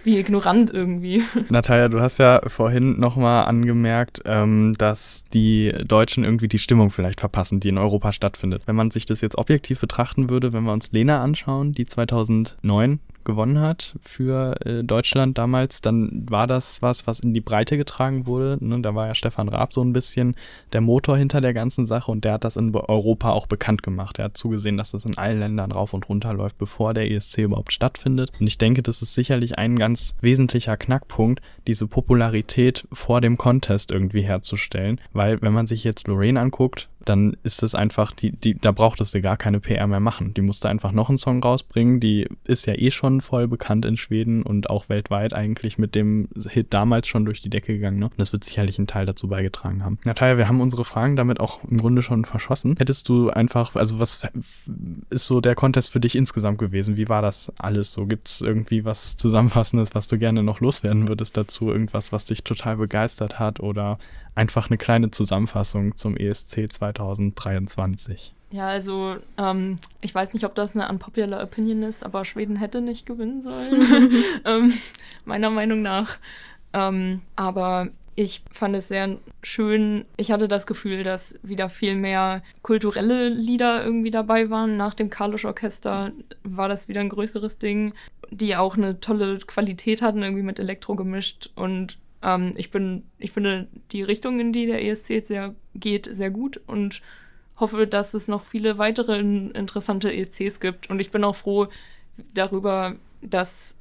Speaker 2: Wie ignorant irgendwie.
Speaker 1: Natalia, du hast ja vorhin nochmal angemerkt, ähm, dass die Deutschen irgendwie die Stimmung vielleicht verpassen, die in Europa stattfindet. Wenn man sich das jetzt objektiv betrachten würde, wenn wir uns Lena anschauen, die 2009 gewonnen hat für äh, Deutschland damals, dann war das was, was in die Breite getragen wurde. Ne? Da war ja Stefan Raab so ein bisschen der Motor hinter der ganzen Sache und der hat das in Europa auch bekannt gemacht. Er hat zugesehen, dass das in allen Ländern rauf und runter läuft, bevor der ESC überhaupt stattfindet. Und ich denke, das ist sicherlich ein ganz wesentlicher Knackpunkt, diese Popularität vor dem Contest irgendwie herzustellen. Weil wenn man sich jetzt Lorraine anguckt, dann ist es einfach, die, die, da brauchtest du gar keine PR mehr machen. Die musste einfach noch einen Song rausbringen. Die ist ja eh schon voll bekannt in Schweden und auch weltweit eigentlich mit dem Hit damals schon durch die Decke gegangen. Ne? Und das wird sicherlich einen Teil dazu beigetragen haben. Natalia, wir haben unsere Fragen damit auch im Grunde schon verschossen. Hättest du einfach, also was ist so der Contest für dich insgesamt gewesen? Wie war das alles so? Gibt es irgendwie was Zusammenfassendes, was du gerne noch loswerden würdest dazu? Irgendwas, was dich total begeistert hat oder einfach eine kleine Zusammenfassung zum ESC 2023.
Speaker 2: Ja, also ähm, ich weiß nicht, ob das eine unpopular Opinion ist, aber Schweden hätte nicht gewinnen sollen, ähm, meiner Meinung nach. Ähm, aber ich fand es sehr schön. Ich hatte das Gefühl, dass wieder viel mehr kulturelle Lieder irgendwie dabei waren. Nach dem Karlusch Orchester war das wieder ein größeres Ding, die auch eine tolle Qualität hatten, irgendwie mit Elektro gemischt und ähm, ich bin, ich finde die Richtung, in die der ESC jetzt sehr geht, sehr gut und hoffe, dass es noch viele weitere interessante ESCs gibt. Und ich bin auch froh darüber, dass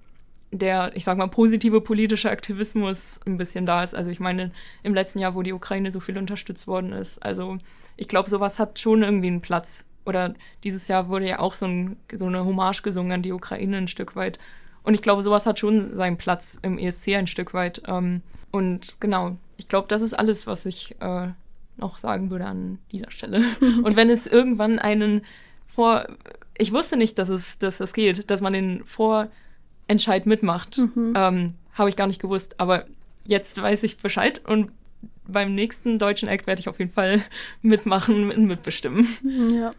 Speaker 2: der, ich sag mal, positive politische Aktivismus ein bisschen da ist. Also ich meine, im letzten Jahr, wo die Ukraine so viel unterstützt worden ist. Also ich glaube, sowas hat schon irgendwie einen Platz. Oder dieses Jahr wurde ja auch so, ein, so eine Hommage gesungen an die Ukraine ein Stück weit. Und ich glaube, sowas hat schon seinen Platz im ESC ein Stück weit. Ähm, und genau, ich glaube, das ist alles, was ich äh, noch sagen würde an dieser Stelle. und wenn es irgendwann einen vor. Ich wusste nicht, dass es dass das geht, dass man den Vorentscheid mitmacht. Mhm. Ähm, Habe ich gar nicht gewusst. Aber jetzt weiß ich Bescheid und beim nächsten deutschen Act werde ich auf jeden Fall mitmachen und mitbestimmen.
Speaker 3: Ja.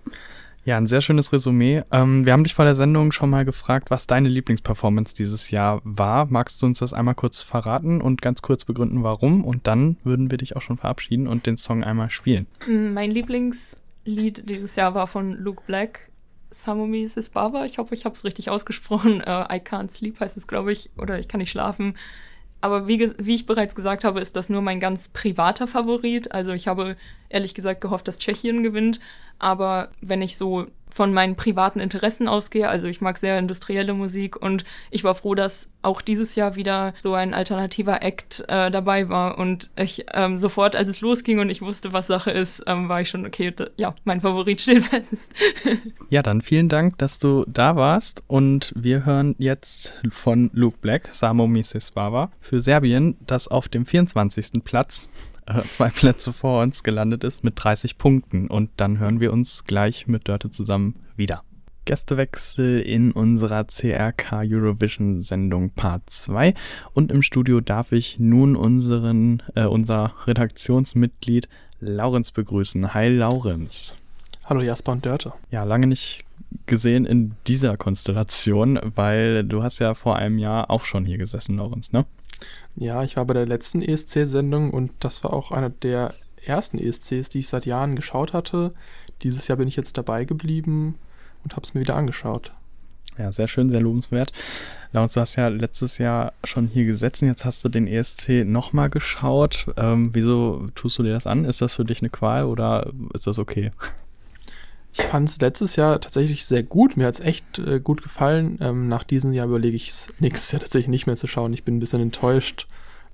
Speaker 1: Ja, ein sehr schönes Resümee. Ähm, wir haben dich vor der Sendung schon mal gefragt, was deine Lieblingsperformance dieses Jahr war. Magst du uns das einmal kurz verraten und ganz kurz begründen, warum? Und dann würden wir dich auch schon verabschieden und den Song einmal spielen.
Speaker 2: Mm, mein Lieblingslied dieses Jahr war von Luke Black, Samumi Baba. Ich hoffe, ich habe es richtig ausgesprochen. Uh, I Can't Sleep heißt es, glaube ich, oder ich kann nicht schlafen. Aber wie, wie, ich bereits gesagt habe, ist das nur mein ganz privater Favorit. Also ich habe ehrlich gesagt gehofft, dass Tschechien gewinnt. Aber wenn ich so von meinen privaten Interessen ausgehe. Also ich mag sehr industrielle Musik und ich war froh, dass auch dieses Jahr wieder so ein alternativer Act äh, dabei war. Und ich ähm, sofort, als es losging und ich wusste, was Sache ist, ähm, war ich schon, okay, ja, mein Favorit steht fest.
Speaker 1: ja, dann vielen Dank, dass du da warst. Und wir hören jetzt von Luke Black, Samo Miseswava, für Serbien, das auf dem 24. Platz zwei Plätze vor uns gelandet ist mit 30 Punkten. Und dann hören wir uns gleich mit Dörte zusammen wieder. Gästewechsel in unserer CRK Eurovision Sendung Part 2 und im Studio darf ich nun unseren äh, unser Redaktionsmitglied Laurenz begrüßen. Hi Laurenz.
Speaker 4: Hallo Jasper und Dörte.
Speaker 1: Ja, lange nicht gesehen in dieser Konstellation, weil du hast ja vor einem Jahr auch schon hier gesessen, Laurenz, ne?
Speaker 4: Ja, ich war bei der letzten ESC-Sendung und das war auch einer der ersten ESCs, die ich seit Jahren geschaut hatte. Dieses Jahr bin ich jetzt dabei geblieben und habe es mir wieder angeschaut.
Speaker 1: Ja, sehr schön, sehr lobenswert. Laurens, du hast ja letztes Jahr schon hier gesetzt und jetzt hast du den ESC nochmal geschaut. Ähm, wieso tust du dir das an? Ist das für dich eine Qual oder ist das okay?
Speaker 4: Ich fand es letztes Jahr tatsächlich sehr gut. Mir hat es echt äh, gut gefallen. Ähm, nach diesem Jahr überlege ich es nächstes Jahr tatsächlich nicht mehr zu schauen. Ich bin ein bisschen enttäuscht.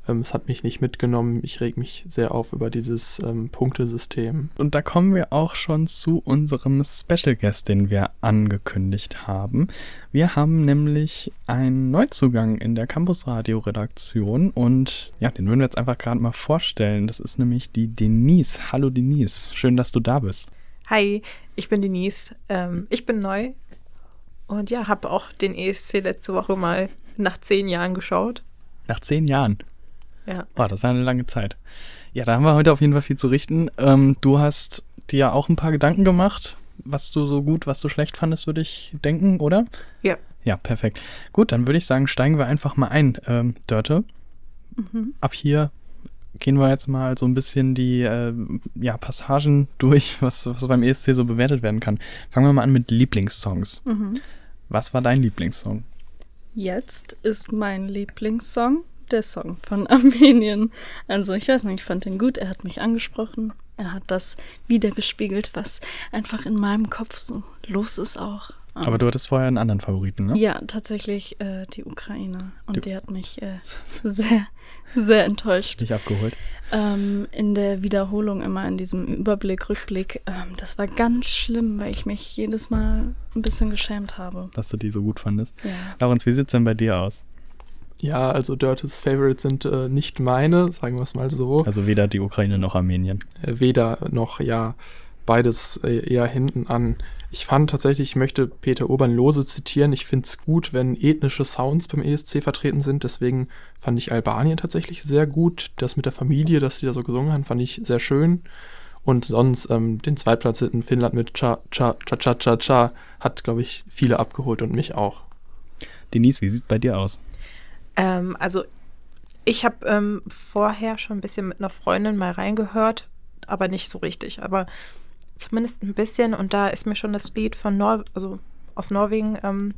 Speaker 4: Ähm, es hat mich nicht mitgenommen. Ich reg mich sehr auf über dieses ähm, Punktesystem.
Speaker 1: Und da kommen wir auch schon zu unserem Special Guest, den wir angekündigt haben. Wir haben nämlich einen Neuzugang in der Campus Radio Redaktion und ja, den würden wir jetzt einfach gerade mal vorstellen. Das ist nämlich die Denise. Hallo Denise, schön, dass du da bist.
Speaker 5: Hi, ich bin Denise. Ähm, ich bin neu und ja, habe auch den ESC letzte Woche mal nach zehn Jahren geschaut.
Speaker 1: Nach zehn Jahren?
Speaker 5: Ja.
Speaker 1: Boah, das ist eine lange Zeit. Ja, da haben wir heute auf jeden Fall viel zu richten. Ähm, du hast dir auch ein paar Gedanken gemacht, was du so gut, was du schlecht fandest, würde ich denken, oder?
Speaker 5: Ja.
Speaker 1: Ja, perfekt. Gut, dann würde ich sagen, steigen wir einfach mal ein, ähm, Dörte. Mhm. Ab hier gehen wir jetzt mal so ein bisschen die äh, ja, Passagen durch, was, was beim ESC so bewertet werden kann. Fangen wir mal an mit Lieblingssongs. Mhm. Was war dein Lieblingssong?
Speaker 3: Jetzt ist mein Lieblingssong der Song von Armenien. Also ich weiß nicht, ich fand ihn gut, er hat mich angesprochen. Er hat das wiedergespiegelt, was einfach in meinem Kopf so los ist auch.
Speaker 1: Aber du hattest vorher einen anderen Favoriten, ne?
Speaker 3: Ja, tatsächlich äh, die Ukraine. Und die, die hat mich äh, sehr, sehr enttäuscht.
Speaker 1: Dich abgeholt.
Speaker 3: Ähm, in der Wiederholung immer in diesem Überblick, Rückblick. Ähm, das war ganz schlimm, weil ich mich jedes Mal ein bisschen geschämt habe.
Speaker 1: Dass du die so gut fandest.
Speaker 3: Ja.
Speaker 1: Laurens, wie sieht es denn bei dir aus?
Speaker 4: Ja, also Dirtys Favorites sind äh, nicht meine, sagen wir es mal so.
Speaker 1: Also weder die Ukraine noch Armenien.
Speaker 4: Äh, weder noch, ja. Beides äh, eher hinten an. Ich fand tatsächlich, ich möchte Peter Urban lose zitieren, ich finde es gut, wenn ethnische Sounds beim ESC vertreten sind. Deswegen fand ich Albanien tatsächlich sehr gut. Das mit der Familie, dass sie da so gesungen haben, fand ich sehr schön. Und sonst ähm, den Zweitplatzierten Finnland mit Cha, Cha, Cha, Cha, Cha, Cha hat, glaube ich, viele abgeholt und mich auch.
Speaker 1: Denise, wie sieht es bei dir aus?
Speaker 5: Ähm, also, ich habe ähm, vorher schon ein bisschen mit einer Freundin mal reingehört, aber nicht so richtig. Aber zumindest ein bisschen. Und da ist mir schon das Lied von Nor also aus Norwegen ähm,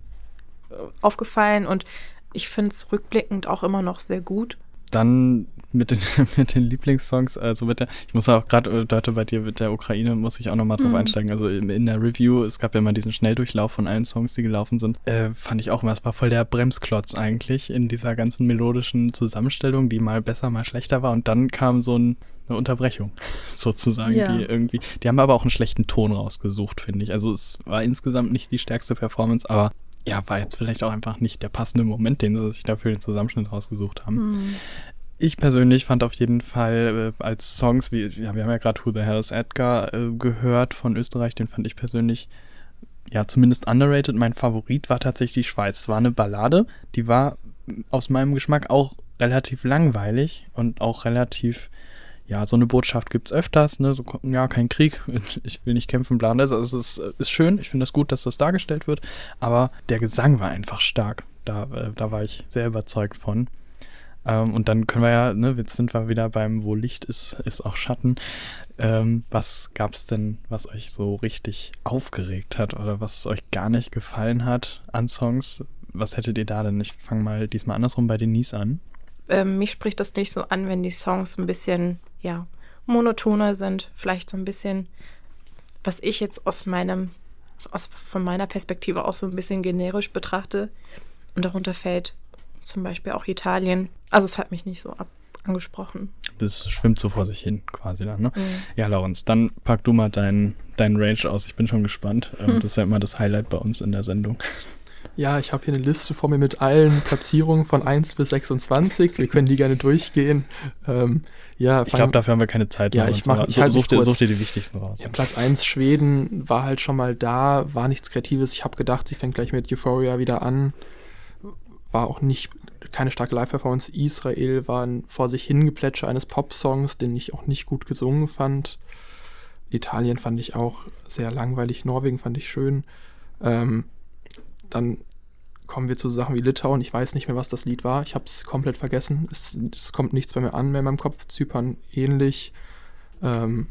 Speaker 5: aufgefallen und ich finde es rückblickend auch immer noch sehr gut.
Speaker 1: Dann mit den, mit den Lieblingssongs, also mit der, ich muss auch gerade, äh, Dörte, bei dir mit der Ukraine muss ich auch nochmal drauf mhm. einsteigen. Also in, der Review, es gab ja immer diesen Schnelldurchlauf von allen Songs, die gelaufen sind. Äh, fand ich auch immer, es war voll der Bremsklotz eigentlich in dieser ganzen melodischen Zusammenstellung, die mal besser, mal schlechter war. Und dann kam so ein eine Unterbrechung, sozusagen, ja. die irgendwie, die haben aber auch einen schlechten Ton rausgesucht, finde ich. Also es war insgesamt nicht die stärkste Performance, aber ja, war jetzt vielleicht auch einfach nicht der passende Moment, den sie sich dafür den Zusammenschnitt rausgesucht haben. Mhm. Ich persönlich fand auf jeden Fall äh, als Songs, wie, ja, wir haben ja gerade Who the Hell is Edgar äh, gehört von Österreich, den fand ich persönlich ja zumindest underrated. Mein Favorit war tatsächlich die Schweiz. Es war eine Ballade, die war aus meinem Geschmack auch relativ langweilig und auch relativ ja, so eine Botschaft gibt es öfters, ne? So, ja, kein Krieg, ich will nicht kämpfen, bla. Also es ist, ist schön, ich finde es das gut, dass das dargestellt wird, aber der Gesang war einfach stark. Da, äh, da war ich sehr überzeugt von. Ähm, und dann können wir ja, ne, jetzt sind wir wieder beim, wo Licht ist, ist auch Schatten. Ähm, was gab es denn, was euch so richtig aufgeregt hat oder was euch gar nicht gefallen hat an Songs? Was hättet ihr da denn? Ich fange mal diesmal andersrum bei Denise an.
Speaker 5: Ähm, mich spricht das nicht so an, wenn die Songs ein bisschen ja, monotoner sind, vielleicht so ein bisschen, was ich jetzt aus meinem aus, von meiner Perspektive auch so ein bisschen generisch betrachte. Und darunter fällt zum Beispiel auch Italien. Also es hat mich nicht so ab angesprochen.
Speaker 1: Das schwimmt so vor sich hin, quasi dann, ne?
Speaker 5: Mhm.
Speaker 1: Ja, Laurens, dann pack du mal deinen dein Range aus. Ich bin schon gespannt. Ähm, Das ist ja immer das Highlight bei uns in der Sendung.
Speaker 4: Ja, ich habe hier eine Liste vor mir mit allen Platzierungen von 1 bis 26. Wir können die gerne durchgehen. Ähm, ja,
Speaker 1: Ich glaube, dafür haben wir keine Zeit.
Speaker 4: Ja, ich mach-
Speaker 1: aber
Speaker 4: ich mich
Speaker 1: such, dir, such dir die wichtigsten raus.
Speaker 4: Ja, Platz 1 Schweden war halt schon mal da, war nichts Kreatives. Ich habe gedacht, sie fängt gleich mit Euphoria wieder an. War auch nicht keine starke Live-Performance. Israel war ein vor sich hingeplätscher eines Pop-Songs, den ich auch nicht gut gesungen fand. Italien fand ich auch sehr langweilig. Norwegen fand ich schön. Ähm, dann kommen wir zu Sachen wie Litauen. Ich weiß nicht mehr, was das Lied war. Ich habe es komplett vergessen. Es, kommt nichts bei mir an mehr in meinem Kopf. Zypern ähnlich. Ähm,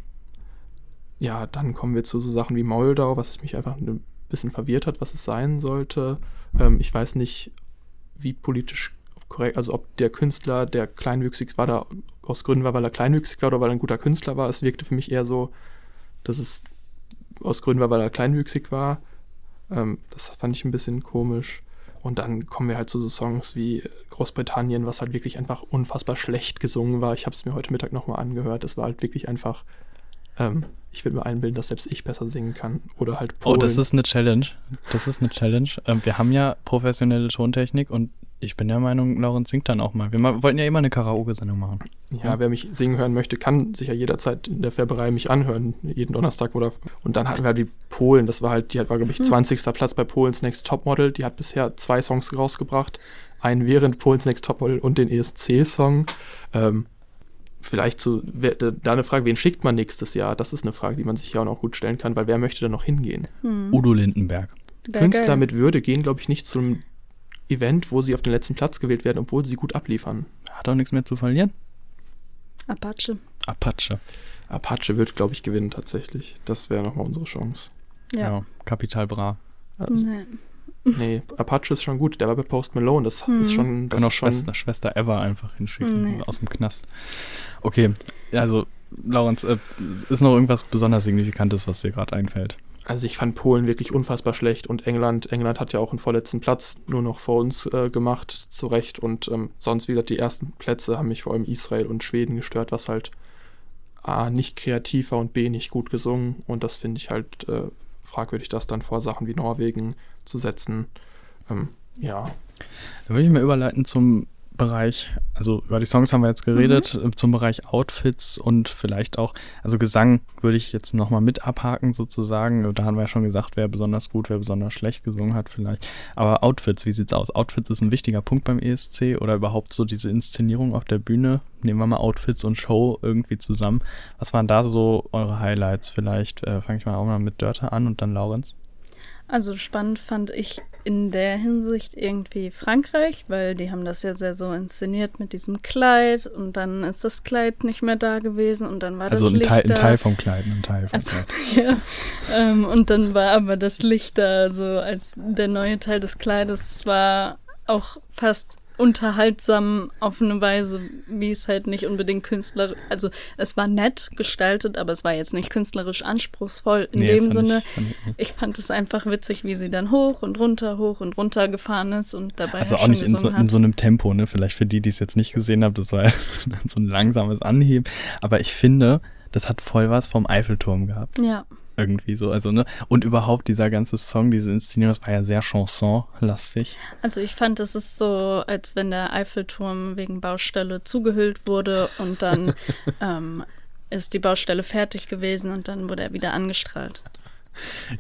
Speaker 4: ja, dann kommen wir zu so Sachen wie Moldau, was mich einfach ein bisschen verwirrt hat, was es sein sollte. Ähm, ich weiß nicht, wie politisch korrekt, also ob der Künstler, der kleinwüchsig war, da aus Gründen war, weil er kleinwüchsig war oder weil er ein guter Künstler war. Es wirkte für mich eher so, dass es aus Gründen war, weil er kleinwüchsig war. Ähm, das fand ich ein bisschen komisch. Und dann kommen wir halt zu so Songs wie Großbritannien, was halt wirklich einfach unfassbar schlecht gesungen war. Ich habe es mir heute Mittag nochmal angehört. Es war halt wirklich einfach, ähm, ich würde mir einbilden, dass selbst ich besser singen kann. Oder halt
Speaker 1: Oh,
Speaker 4: Polen.
Speaker 1: das ist eine Challenge. Das ist eine Challenge. Ähm, wir haben ja professionelle Tontechnik und ich bin der Meinung, Laurens singt dann auch mal. Wir ma wollten ja immer eine Karaoke-Sendung machen.
Speaker 4: Ja, wer mich singen hören möchte, kann sich ja jederzeit in der Färberei mich anhören, jeden Donnerstag oder. Und dann hatten wir halt die Polen, das war halt, die hat, war, glaube ich, 20. Platz bei Polens Next Topmodel. Die hat bisher zwei Songs rausgebracht. Einen während Polens Next Topmodel und den ESC-Song. Ähm, vielleicht zu, wer, da eine Frage, wen schickt man nächstes Jahr? Das ist eine Frage, die man sich ja auch noch gut stellen kann, weil wer möchte da noch hingehen?
Speaker 3: Hm.
Speaker 1: Udo Lindenberg.
Speaker 3: Wär
Speaker 4: Künstler
Speaker 3: geil.
Speaker 4: mit Würde gehen, glaube ich, nicht zum Event, wo sie auf den letzten Platz gewählt werden, obwohl sie gut abliefern.
Speaker 1: Hat auch nichts mehr zu verlieren.
Speaker 3: Apache.
Speaker 1: Apache.
Speaker 4: Apache wird, glaube ich, gewinnen tatsächlich. Das wäre nochmal unsere Chance.
Speaker 1: Ja.
Speaker 3: Ja.
Speaker 1: Kapital Bra.
Speaker 4: Also,
Speaker 3: Nee.
Speaker 4: Nee, Apache ist schon gut. Der war bei Post Malone. Das
Speaker 3: Hm.
Speaker 4: ist schon. Das
Speaker 1: Können auch
Speaker 4: ist schon
Speaker 1: Schwester, Schwester Eva einfach hinschicken
Speaker 3: Nee.
Speaker 1: aus dem Knast. Okay, also Laurens, äh, ist noch irgendwas besonders Signifikantes, was dir gerade einfällt?
Speaker 4: Also ich fand Polen wirklich unfassbar schlecht und England, England hat ja auch einen vorletzten Platz nur noch vor uns äh, gemacht, zu Recht. Und ähm, sonst, wie gesagt, die ersten Plätze haben mich vor allem Israel und Schweden gestört, was halt A, nicht kreativ war und B, nicht gut gesungen. Und das finde ich halt äh, fragwürdig, das dann vor Sachen wie Norwegen zu setzen. Ähm, ja,
Speaker 1: Dann würde ich mal überleiten zum Bereich, also über die Songs haben wir jetzt geredet, äh, zum Bereich Outfits und vielleicht auch, also Gesang würde ich jetzt nochmal mit abhaken sozusagen. Da haben wir ja schon gesagt, wer besonders gut, wer besonders schlecht gesungen hat vielleicht. Aber Outfits, wie sieht's aus? Outfits ist ein wichtiger Punkt beim ESC oder überhaupt so diese Inszenierung auf der Bühne. Nehmen wir mal Outfits und Show irgendwie zusammen. Was waren da so eure Highlights vielleicht? Äh, Fange ich mal auch mal mit Dörte an und dann Laurenz.
Speaker 3: Also spannend fand ich in der Hinsicht irgendwie Frankreich, weil die haben das ja sehr so inszeniert mit diesem Kleid und dann ist das Kleid nicht mehr da gewesen und dann war
Speaker 1: Also
Speaker 3: das
Speaker 1: ein
Speaker 3: Licht
Speaker 1: Teil, ein
Speaker 3: da.
Speaker 1: Teil vom Kleid, ein Teil vom
Speaker 3: Also,
Speaker 1: Kleid.
Speaker 3: ja. Ähm, und dann war aber das Licht da so als der neue Teil des Kleides. Es war auch fast unterhaltsam auf eine Weise, wie es halt nicht unbedingt künstlerisch, also es war nett gestaltet, aber es war jetzt nicht künstlerisch anspruchsvoll in
Speaker 1: Nee,
Speaker 3: dem Sinne.
Speaker 1: Ich, fand ich
Speaker 3: fand es einfach witzig, wie sie dann hoch und runter, hoch und runter gefahren ist und dabei
Speaker 1: Also auch nicht in so, in so einem Tempo, ne? Vielleicht für die, die es jetzt nicht gesehen haben, das war ja so ein langsames Anheben. Aber ich finde, das hat voll was vom Eiffelturm gehabt.
Speaker 3: Ja,
Speaker 1: Irgendwie so. Also, ne? Und überhaupt dieser ganze Song, diese Inszenierung, das war ja sehr Chanson-lastig.
Speaker 3: also ich fand, es ist so, als wenn der Eiffelturm wegen Baustelle zugehüllt wurde und dann ähm, ist die Baustelle fertig gewesen und dann wurde er wieder angestrahlt.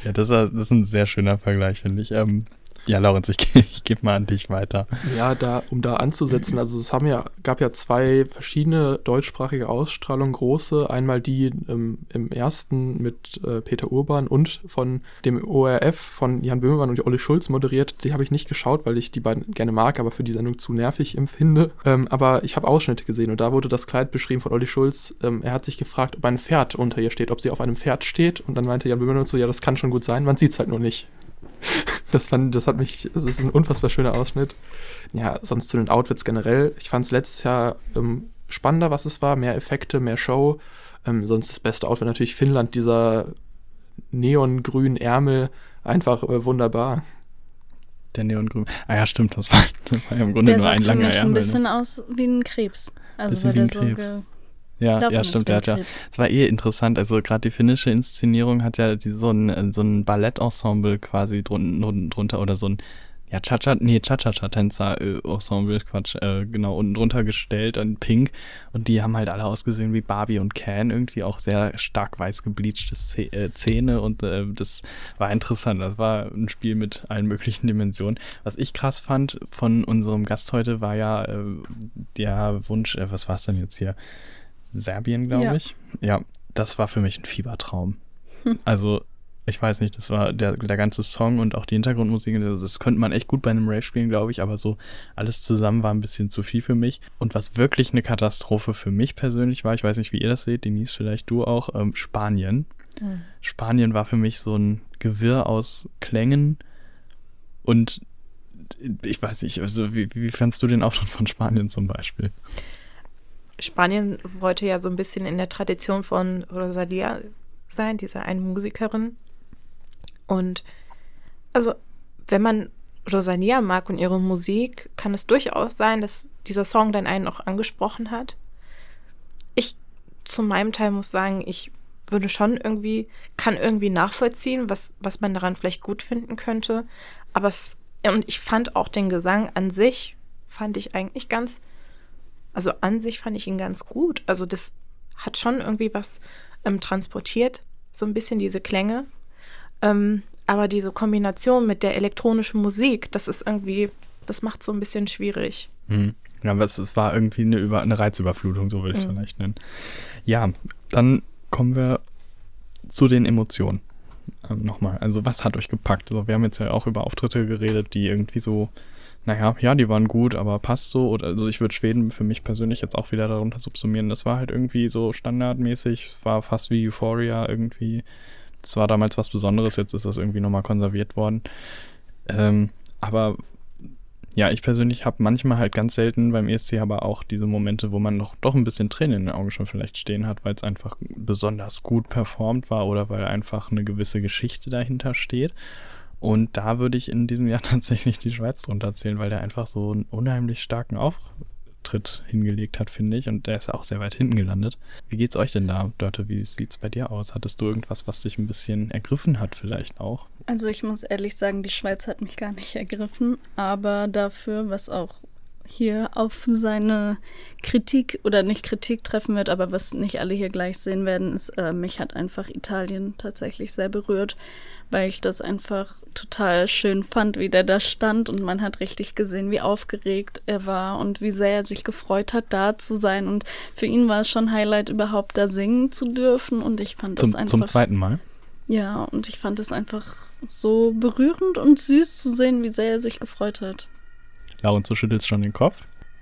Speaker 1: Ja, das, das ist ein sehr schöner Vergleich, finde ich. Ähm, ja, Laurenz, ich, ich gebe mal an dich weiter.
Speaker 4: Ja, da, um da anzusetzen, also es haben ja, gab ja zwei verschiedene deutschsprachige Ausstrahlungen, große. Einmal die ähm, im ersten mit äh, Peter Urban und von dem ORF von Jan Böhmermann und Olli Schulz moderiert. Die habe ich nicht geschaut, weil ich die beiden gerne mag, aber für die Sendung zu nervig empfinde. Ähm, aber ich habe Ausschnitte gesehen und da wurde das Kleid beschrieben von Olli Schulz. Ähm, er hat sich gefragt, ob ein Pferd unter ihr steht, ob sie auf einem Pferd steht. Und dann meinte Jan Böhmermann so, ja, das kann schon gut sein, man sieht es halt nur nicht. Das, fand, das hat mich, es ist ein unfassbar schöner Ausschnitt. Ja, sonst zu den Outfits generell. Ich fand es letztes Jahr ähm, spannender, was es war. Mehr Effekte, mehr Show. Ähm, sonst das beste Outfit natürlich Finnland, dieser neongrünen Ärmel einfach äh, wunderbar.
Speaker 1: Der Neongrün. Ah ja, stimmt, das war, das war ja im Grunde
Speaker 3: Der
Speaker 1: nur
Speaker 3: sah
Speaker 1: ein langer
Speaker 3: mich ein
Speaker 1: Ärmel.
Speaker 3: bisschen aus wie ein Krebs. Also
Speaker 1: Bisschen
Speaker 3: weil
Speaker 1: wie
Speaker 3: der
Speaker 1: ein
Speaker 3: so
Speaker 1: Ja, ja, stimmt. Der hat ja, es war eh interessant. Also gerade die finnische Inszenierung hat ja die, so ein, so ein Ballettensemble quasi drun, drun- drunter oder so ein ja, Cha-Cha, nee, Cha-Cha-Cha-Tänzer-Ensemble, Quatsch, äh, genau, unten drunter gestellt in pink und die haben halt alle ausgesehen wie Barbie und Ken, irgendwie auch sehr stark weiß gebleachte Zäh- äh, Zähne und äh, das war interessant. Das war ein Spiel mit allen möglichen Dimensionen. Was ich krass fand von unserem Gast heute war ja äh, der Wunsch, äh, was war es denn jetzt hier? Serbien, glaube
Speaker 3: Ja.
Speaker 1: ich. Ja, das war für mich ein Fiebertraum. Also, ich weiß nicht, das war der, der ganze Song und auch die Hintergrundmusik, das, könnte man echt gut bei einem Rave spielen, glaube ich, aber so alles zusammen war ein bisschen zu viel für mich. Und was wirklich eine Katastrophe für mich persönlich war, ich weiß nicht, wie ihr das seht, Denise, vielleicht du auch, ähm, Spanien.
Speaker 2: Hm.
Speaker 1: Spanien war für mich so ein Gewirr aus Klängen und ich weiß nicht, also wie, wie fandst du den Auftritt von Spanien zum Beispiel?
Speaker 5: Spanien wollte ja so ein bisschen in der Tradition von Rosalia sein, dieser einen Musikerin. Und also, wenn man Rosalia mag und ihre Musik, kann es durchaus sein, dass dieser Song dann einen auch angesprochen hat. Ich zu meinem Teil muss sagen, ich würde schon irgendwie, kann irgendwie nachvollziehen, was, was man daran vielleicht gut finden könnte. Aber es, und ich fand auch den Gesang an sich, fand ich eigentlich ganz, also an sich fand ich ihn ganz gut. Also das hat schon irgendwie was ähm, transportiert, so ein bisschen diese Klänge. Ähm, aber diese Kombination mit der elektronischen Musik, das ist irgendwie, das macht so ein bisschen schwierig.
Speaker 1: Hm. Ja, aber es, es war irgendwie eine, Über eine Reizüberflutung, so würde ich es
Speaker 5: Mhm.
Speaker 1: vielleicht nennen. Ja, dann kommen wir zu den Emotionen. Ähm, Nochmal, also was hat euch gepackt? Also wir haben jetzt ja auch über Auftritte geredet, die irgendwie so, naja, ja, die waren gut, aber passt so. Oder, also ich würde Schweden für mich persönlich jetzt auch wieder darunter subsumieren. Das war halt irgendwie so standardmäßig, war fast wie Euphoria irgendwie. Das war damals was Besonderes, jetzt ist das irgendwie nochmal konserviert worden. Ähm, aber ja, ich persönlich habe manchmal halt ganz selten beim ESC aber auch diese Momente, wo man noch doch ein bisschen Tränen in den Augen schon vielleicht stehen hat, weil es einfach besonders gut performt war oder weil einfach eine gewisse Geschichte dahinter steht. Und da würde ich in diesem Jahr tatsächlich die Schweiz drunter zählen, weil der einfach so einen unheimlich starken Auftritt hingelegt hat, finde ich. Und der ist auch sehr weit hinten gelandet. Wie geht's euch denn da, Dörte? Wie sieht's bei dir aus? Hattest du irgendwas, was dich ein bisschen ergriffen hat, vielleicht auch?
Speaker 3: Also ich muss ehrlich sagen, die Schweiz hat mich gar nicht ergriffen, aber dafür, was auch hier auf seine Kritik oder nicht Kritik treffen wird, aber was nicht alle hier gleich sehen werden, ist, äh, mich hat einfach Italien tatsächlich sehr berührt, weil ich das einfach total schön fand, wie der da stand und man hat richtig gesehen, wie aufgeregt er war und wie sehr er sich gefreut hat, da zu sein und für ihn war es schon Highlight, überhaupt da singen zu dürfen und ich fand
Speaker 1: Zum,
Speaker 3: das einfach
Speaker 1: zum zweiten Mal?
Speaker 3: ja, und ich fand es einfach so berührend und süß zu sehen, wie sehr er sich gefreut hat.
Speaker 1: Laurens, du schüttelst schon den Kopf.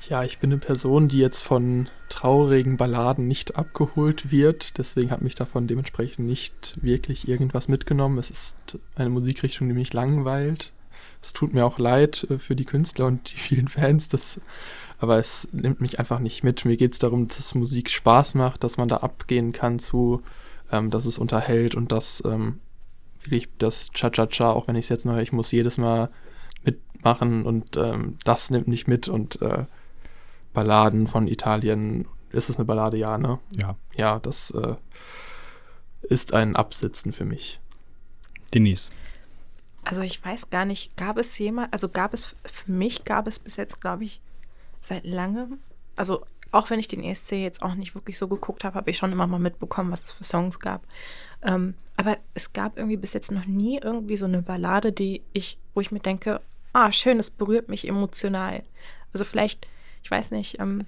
Speaker 4: Ja, ich bin eine Person, die jetzt von traurigen Balladen nicht abgeholt wird. Deswegen hat mich davon dementsprechend nicht wirklich irgendwas mitgenommen. Es ist eine Musikrichtung, die mich langweilt. Es tut mir auch leid äh, für die Künstler und die vielen Fans, das, aber es nimmt mich einfach nicht mit. Mir geht es darum, dass Musik Spaß macht, dass man da abgehen kann zu, ähm, dass es unterhält und dass ähm, wirklich das Cha-Cha-Cha, auch wenn ich es jetzt noch ich muss jedes Mal mitmachen und ähm, das nimmt nicht mit und äh, Balladen von Italien. Ist es eine Ballade? Ja, ne?
Speaker 1: Ja.
Speaker 4: Ja, das äh, ist ein Absitzen für mich.
Speaker 1: Denise.
Speaker 5: Also ich weiß gar nicht, gab es jemand, also gab es, für mich gab es bis jetzt, glaube ich, seit langem, also auch wenn ich den ESC jetzt auch nicht wirklich so geguckt habe, habe ich schon immer mal mitbekommen, was es für Songs gab. Ähm, aber es gab irgendwie bis jetzt noch nie irgendwie so eine Ballade, die ich, wo ich mir denke, ah, schön, das berührt mich emotional. Also vielleicht, ich weiß nicht, ähm,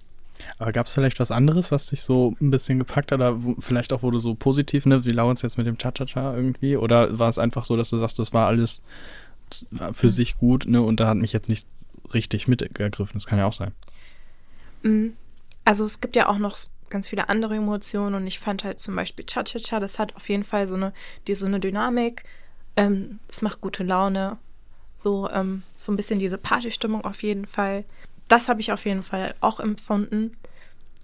Speaker 1: Aber gab es vielleicht was anderes, was dich so ein bisschen gepackt hat? Oder wo, vielleicht auch, du so positiv, ne, wie Laurens jetzt mit dem Cha-Cha-Cha irgendwie? Oder war es einfach so, dass du sagst, das war alles für
Speaker 5: Mhm.
Speaker 1: sich gut, ne, und da hat mich jetzt nicht richtig mitgegriffen? Das kann ja auch sein.
Speaker 5: Mm, Also es gibt ja auch noch ganz viele andere Emotionen und ich fand halt zum Beispiel Cha-Cha-Cha, das hat auf jeden Fall so eine, die, so eine Dynamik, ähm, es macht gute Laune, so, ähm, so ein bisschen diese Partystimmung auf jeden Fall. Das habe ich auf jeden Fall auch empfunden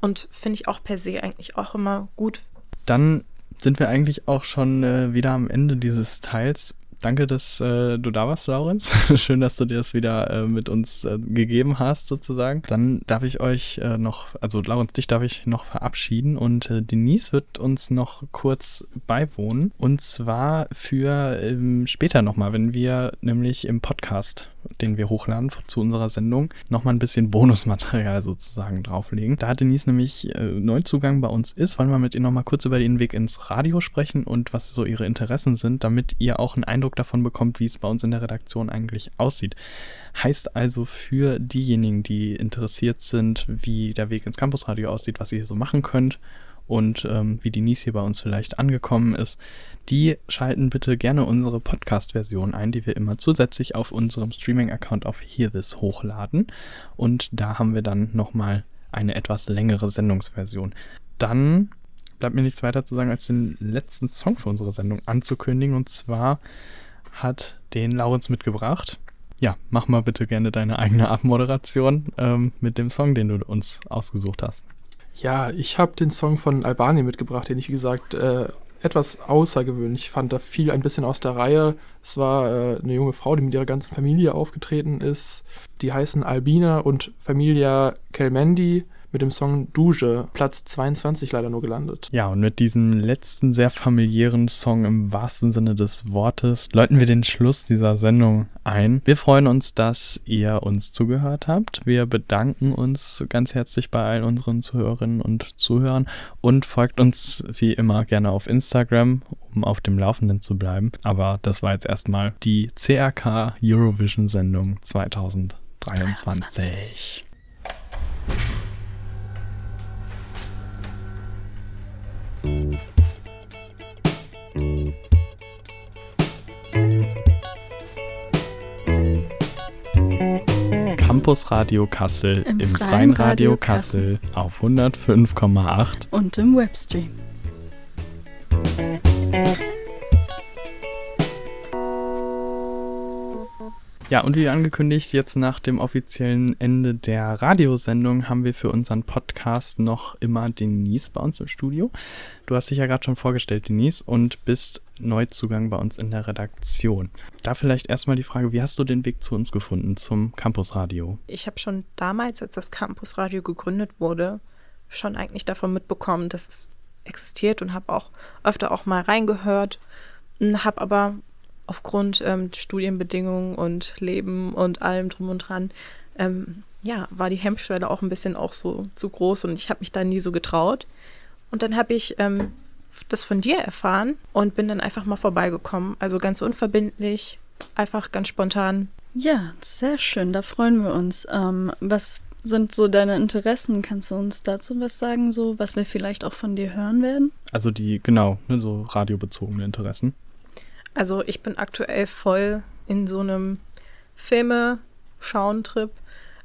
Speaker 5: und finde ich auch per se eigentlich auch immer gut.
Speaker 1: Dann sind wir eigentlich auch schon äh, wieder am Ende dieses Teils. danke, dass äh, du da warst, Laurenz. Schön, dass du dir das wieder äh, mit uns äh, gegeben hast, sozusagen. Dann darf ich euch äh, noch, also Laurenz, dich darf ich noch verabschieden und äh, Denise wird uns noch kurz beiwohnen. Und zwar für ähm, später nochmal, wenn wir nämlich im Podcast den wir hochladen zu unserer Sendung, nochmal ein bisschen Bonusmaterial sozusagen drauflegen. Da Denise nämlich äh, Neuzugang bei uns ist, wollen wir mit ihr nochmal kurz über den Weg ins Radio sprechen und was so ihre Interessen sind, damit ihr auch einen Eindruck davon bekommt, wie es bei uns in der Redaktion eigentlich aussieht. Heißt also für diejenigen, die interessiert sind, wie der Weg ins Campusradio aussieht, was ihr hier so machen könnt und ähm, wie Denise hier bei uns vielleicht angekommen ist, die schalten bitte gerne unsere Podcast-Version ein, die wir immer zusätzlich auf unserem Streaming-Account auf Hear This hochladen. Und da haben wir dann nochmal eine etwas längere Sendungsversion. Dann bleibt mir nichts weiter zu sagen, als den letzten Song für unsere Sendung anzukündigen. Und zwar hat den Laurens mitgebracht. Ja, mach mal bitte gerne deine eigene Abmoderation ähm, mit dem Song, den du uns ausgesucht hast.
Speaker 4: Ja, ich habe den Song von Albanien mitgebracht, den ich, wie gesagt, äh, etwas außergewöhnlich fand. Da fiel ein bisschen aus der Reihe. Es war äh, eine junge Frau, die mit ihrer ganzen Familie aufgetreten ist. Die heißen Albina und Familia Kelmendi mit dem Song Duje, Platz 22 leider nur gelandet.
Speaker 1: Ja, und mit diesem letzten sehr familiären Song im wahrsten Sinne des Wortes läuten wir den Schluss dieser Sendung ein. Wir freuen uns, dass ihr uns zugehört habt. Wir bedanken uns ganz herzlich bei allen unseren Zuhörerinnen und Zuhörern und folgt uns wie immer gerne auf Instagram, um auf dem Laufenden zu bleiben. Aber das war jetzt erstmal die CRK Eurovision Sendung 2023. 23. Campus Radio Kassel im, im Freien, Freien Radio, Radio Kassel, Kassel auf 105,8
Speaker 3: und im Webstream.
Speaker 1: Ja, und wie angekündigt, jetzt nach dem offiziellen Ende der Radiosendung haben wir für unseren Podcast noch immer Denise bei uns im Studio. Du hast dich ja gerade schon vorgestellt, Denise, und bist Neuzugang bei uns in der Redaktion. Da vielleicht erstmal die Frage, wie hast du den Weg zu uns gefunden, zum Campusradio?
Speaker 5: Ich habe schon damals, als das Campusradio gegründet wurde, schon eigentlich davon mitbekommen, dass es existiert und habe auch öfter auch mal reingehört, habe aber aufgrund ähm, Studienbedingungen und Leben und allem drum und dran, ähm, ja, war die Hemmschwelle auch ein bisschen auch so zu groß und ich habe mich da nie so getraut. Und dann habe ich ähm, das von dir erfahren und bin dann einfach mal vorbeigekommen. Also ganz unverbindlich, einfach ganz spontan.
Speaker 3: Ja, sehr schön, da freuen wir uns. Ähm, was sind so deine Interessen? Kannst du uns dazu was sagen, so was wir vielleicht auch von dir hören werden?
Speaker 1: Also die, genau, ne, so radiobezogene Interessen.
Speaker 5: Also ich bin aktuell voll in so einem Filme-Schauen-Trip.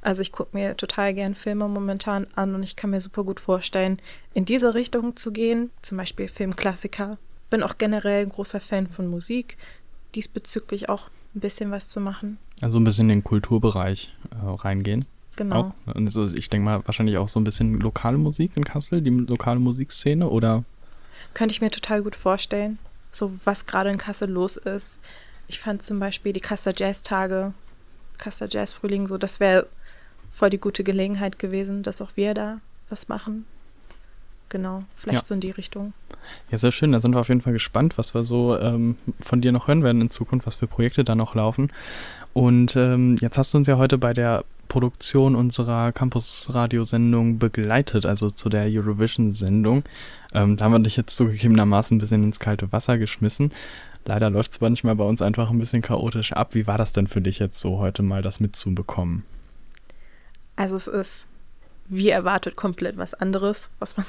Speaker 5: Also ich gucke mir total gern Filme momentan an und ich kann mir super gut vorstellen, in diese Richtung zu gehen. Zum Beispiel Filmklassiker. Bin auch generell ein großer Fan von Musik. Diesbezüglich auch ein bisschen was zu machen.
Speaker 1: Also ein bisschen in den Kulturbereich äh, reingehen.
Speaker 5: Genau.
Speaker 1: Auch. Also ich denke mal wahrscheinlich auch so ein bisschen lokale Musik in Kassel, die lokale Musikszene oder?
Speaker 5: Könnte ich mir total gut vorstellen so was gerade in Kassel los ist. Ich fand zum Beispiel die Kasser Jazz Tage, Kasser Jazz Frühling, so das wäre voll die gute Gelegenheit gewesen, dass auch wir da was machen. Genau, vielleicht ja. so in die Richtung.
Speaker 1: Ja, sehr schön. Da sind wir auf jeden Fall gespannt, was wir so ähm, von dir noch hören werden in Zukunft, was für Projekte da noch laufen. Und ähm, jetzt hast du uns ja heute bei der Produktion unserer Campus-Radiosendung begleitet, also zu der Eurovision-Sendung. Ähm, da haben wir dich jetzt zugegebenermaßen ein bisschen ins kalte Wasser geschmissen. Leider läuft es manchmal bei uns einfach ein bisschen chaotisch ab. Wie war das denn für dich jetzt so, heute mal das mitzubekommen?
Speaker 5: Also es ist wie erwartet komplett was anderes, was man,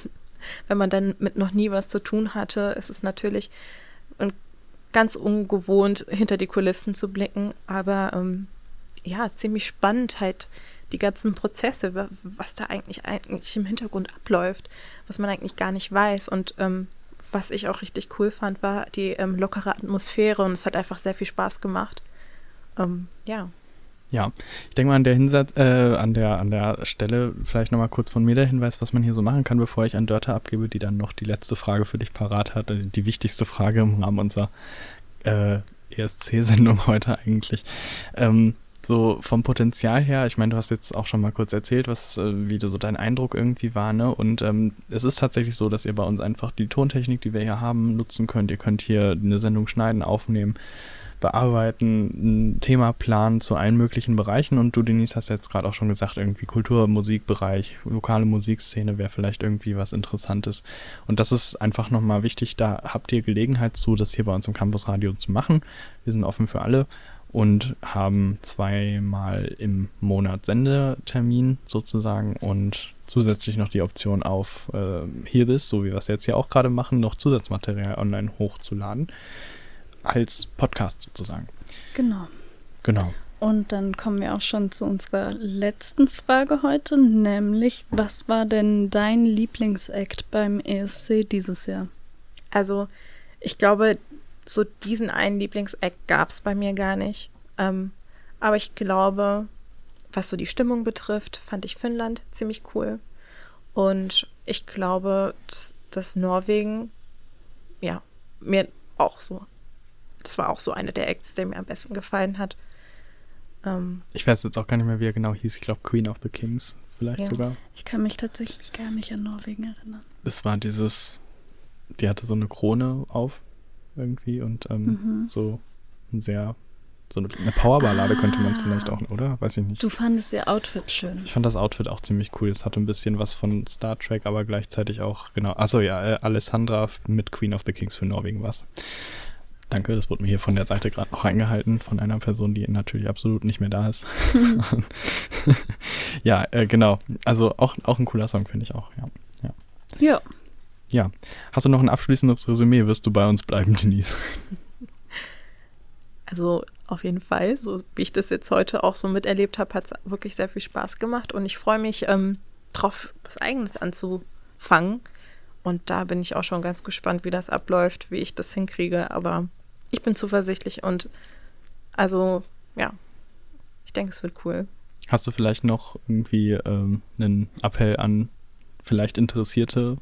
Speaker 5: wenn man dann mit noch nie was zu tun hatte, ist es natürlich ganz ungewohnt, hinter die Kulissen zu blicken, aber ähm, ja, ziemlich spannend halt die ganzen Prozesse, was da eigentlich eigentlich im Hintergrund abläuft, was man eigentlich gar nicht weiß. Und ähm, was ich auch richtig cool fand, war die ähm, lockere Atmosphäre und es hat einfach sehr viel Spaß gemacht. Ähm, ja.
Speaker 1: Ja, ich denke mal an der Hinsatz, äh, an der, an der Stelle vielleicht nochmal kurz von mir der Hinweis, was man hier so machen kann, bevor ich an Dörte abgebe, die dann noch die letzte Frage für dich parat hat, äh, die wichtigste Frage im Rahmen unserer äh, ESC-Sendung heute eigentlich. Ähm, so vom Potenzial her, ich meine, du hast jetzt auch schon mal kurz erzählt, was, äh, wie so dein Eindruck irgendwie war, ne? Und ähm, es ist tatsächlich so, dass ihr bei uns einfach die Tontechnik, die wir hier haben, nutzen könnt. Ihr könnt hier eine Sendung schneiden, aufnehmen, bearbeiten, ein Thema planen zu allen möglichen Bereichen. Und du, Denise, hast jetzt gerade auch schon gesagt, irgendwie Kultur, Musikbereich, lokale Musikszene wäre vielleicht irgendwie was Interessantes. Und das ist einfach nochmal wichtig. Da habt ihr Gelegenheit zu, das hier bei uns im Campus Radio zu machen. Wir sind offen für alle und haben zweimal im Monat Sendetermin sozusagen und zusätzlich noch die Option auf äh, Hear This, so wie wir es jetzt ja auch gerade machen, noch Zusatzmaterial online hochzuladen. Als Podcast sozusagen.
Speaker 3: Genau.
Speaker 1: Genau.
Speaker 3: Und dann kommen wir auch schon zu unserer letzten Frage heute, nämlich was war denn dein Lieblingsakt beim ESC dieses Jahr?
Speaker 5: Also, ich glaube, so diesen einen Lieblingseck gab es bei mir gar nicht. Ähm, aber ich glaube, was so die Stimmung betrifft, fand ich Finnland ziemlich cool. Und ich glaube, dass, dass Norwegen, ja, mir auch so, das war auch so eine der Acts, der mir am besten gefallen hat.
Speaker 1: Ähm, ich weiß jetzt auch gar nicht mehr, wie er genau hieß. Ich glaube, Queen of the Kings vielleicht ja. sogar.
Speaker 3: Ich kann mich tatsächlich gar nicht an Norwegen erinnern.
Speaker 1: Das war dieses, die hatte so eine Krone auf irgendwie und ähm, mhm. so ein sehr so eine, eine Powerballade ah. könnte man es vielleicht auch, oder? Weiß ich nicht.
Speaker 3: Du fandest ihr Outfit schön.
Speaker 1: Ich fand das Outfit auch ziemlich cool. Es hatte ein bisschen was von Star Trek, aber gleichzeitig auch, genau. Achso, ja, äh, Alessandra mit Queen of the Kings für Norwegen was. Danke, das wurde mir hier von der Seite gerade noch eingehalten, von einer Person, die natürlich absolut nicht mehr da ist. ja, äh, genau. Also auch, auch ein cooler Song, finde ich auch, ja.
Speaker 3: ja. Ja.
Speaker 1: Ja. Hast du noch ein abschließendes Resümee? Wirst du bei uns bleiben, Denise?
Speaker 5: Also auf jeden Fall, so wie ich das jetzt heute auch so miterlebt habe, hat es wirklich sehr viel Spaß gemacht und ich freue mich ähm, drauf, was Eigenes anzufangen. Und da bin ich auch schon ganz gespannt, wie das abläuft, wie ich das hinkriege. Aber ich bin zuversichtlich und also ja, ich denke, es wird cool.
Speaker 1: Hast du vielleicht noch irgendwie ähm, einen Appell an vielleicht Interessierte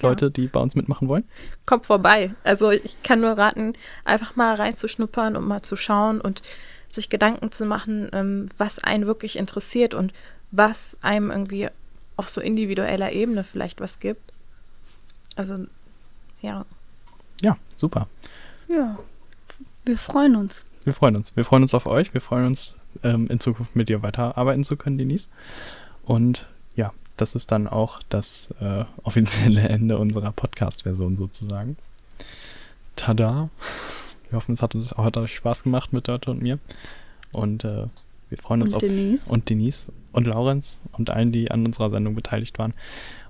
Speaker 1: Leute, ja. die bei uns mitmachen wollen?
Speaker 5: Kommt vorbei. Also ich kann nur raten, einfach mal reinzuschnuppern und mal zu schauen und sich Gedanken zu machen, ähm, was einen wirklich interessiert und was einem irgendwie auf so individueller Ebene vielleicht was gibt. Also, ja.
Speaker 1: Ja, super.
Speaker 3: Ja, wir freuen uns.
Speaker 1: Wir freuen uns. Wir freuen uns auf euch. Wir freuen uns, ähm, in Zukunft mit dir weiterarbeiten zu können, Denise. Und ja, das ist dann auch das äh, offizielle Ende unserer Podcast-Version sozusagen. Tada! Wir hoffen, es hat uns auch hat euch Spaß gemacht mit Dörte und mir. Und äh, wir freuen uns
Speaker 3: und
Speaker 1: auf
Speaker 3: Denise.
Speaker 1: und Denise und Laurenz und allen, die an unserer Sendung beteiligt waren.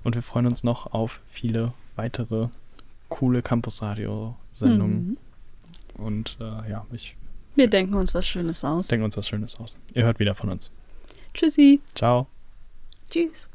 Speaker 1: Und wir freuen uns noch auf viele weitere coole Campus Radio Sendungen. Mhm. Und äh, ja, ich.
Speaker 3: Wir denken uns was Schönes aus.
Speaker 1: Denken uns was Schönes aus. Ihr hört wieder von uns.
Speaker 3: Tschüssi.
Speaker 1: Ciao.
Speaker 5: Tschüss.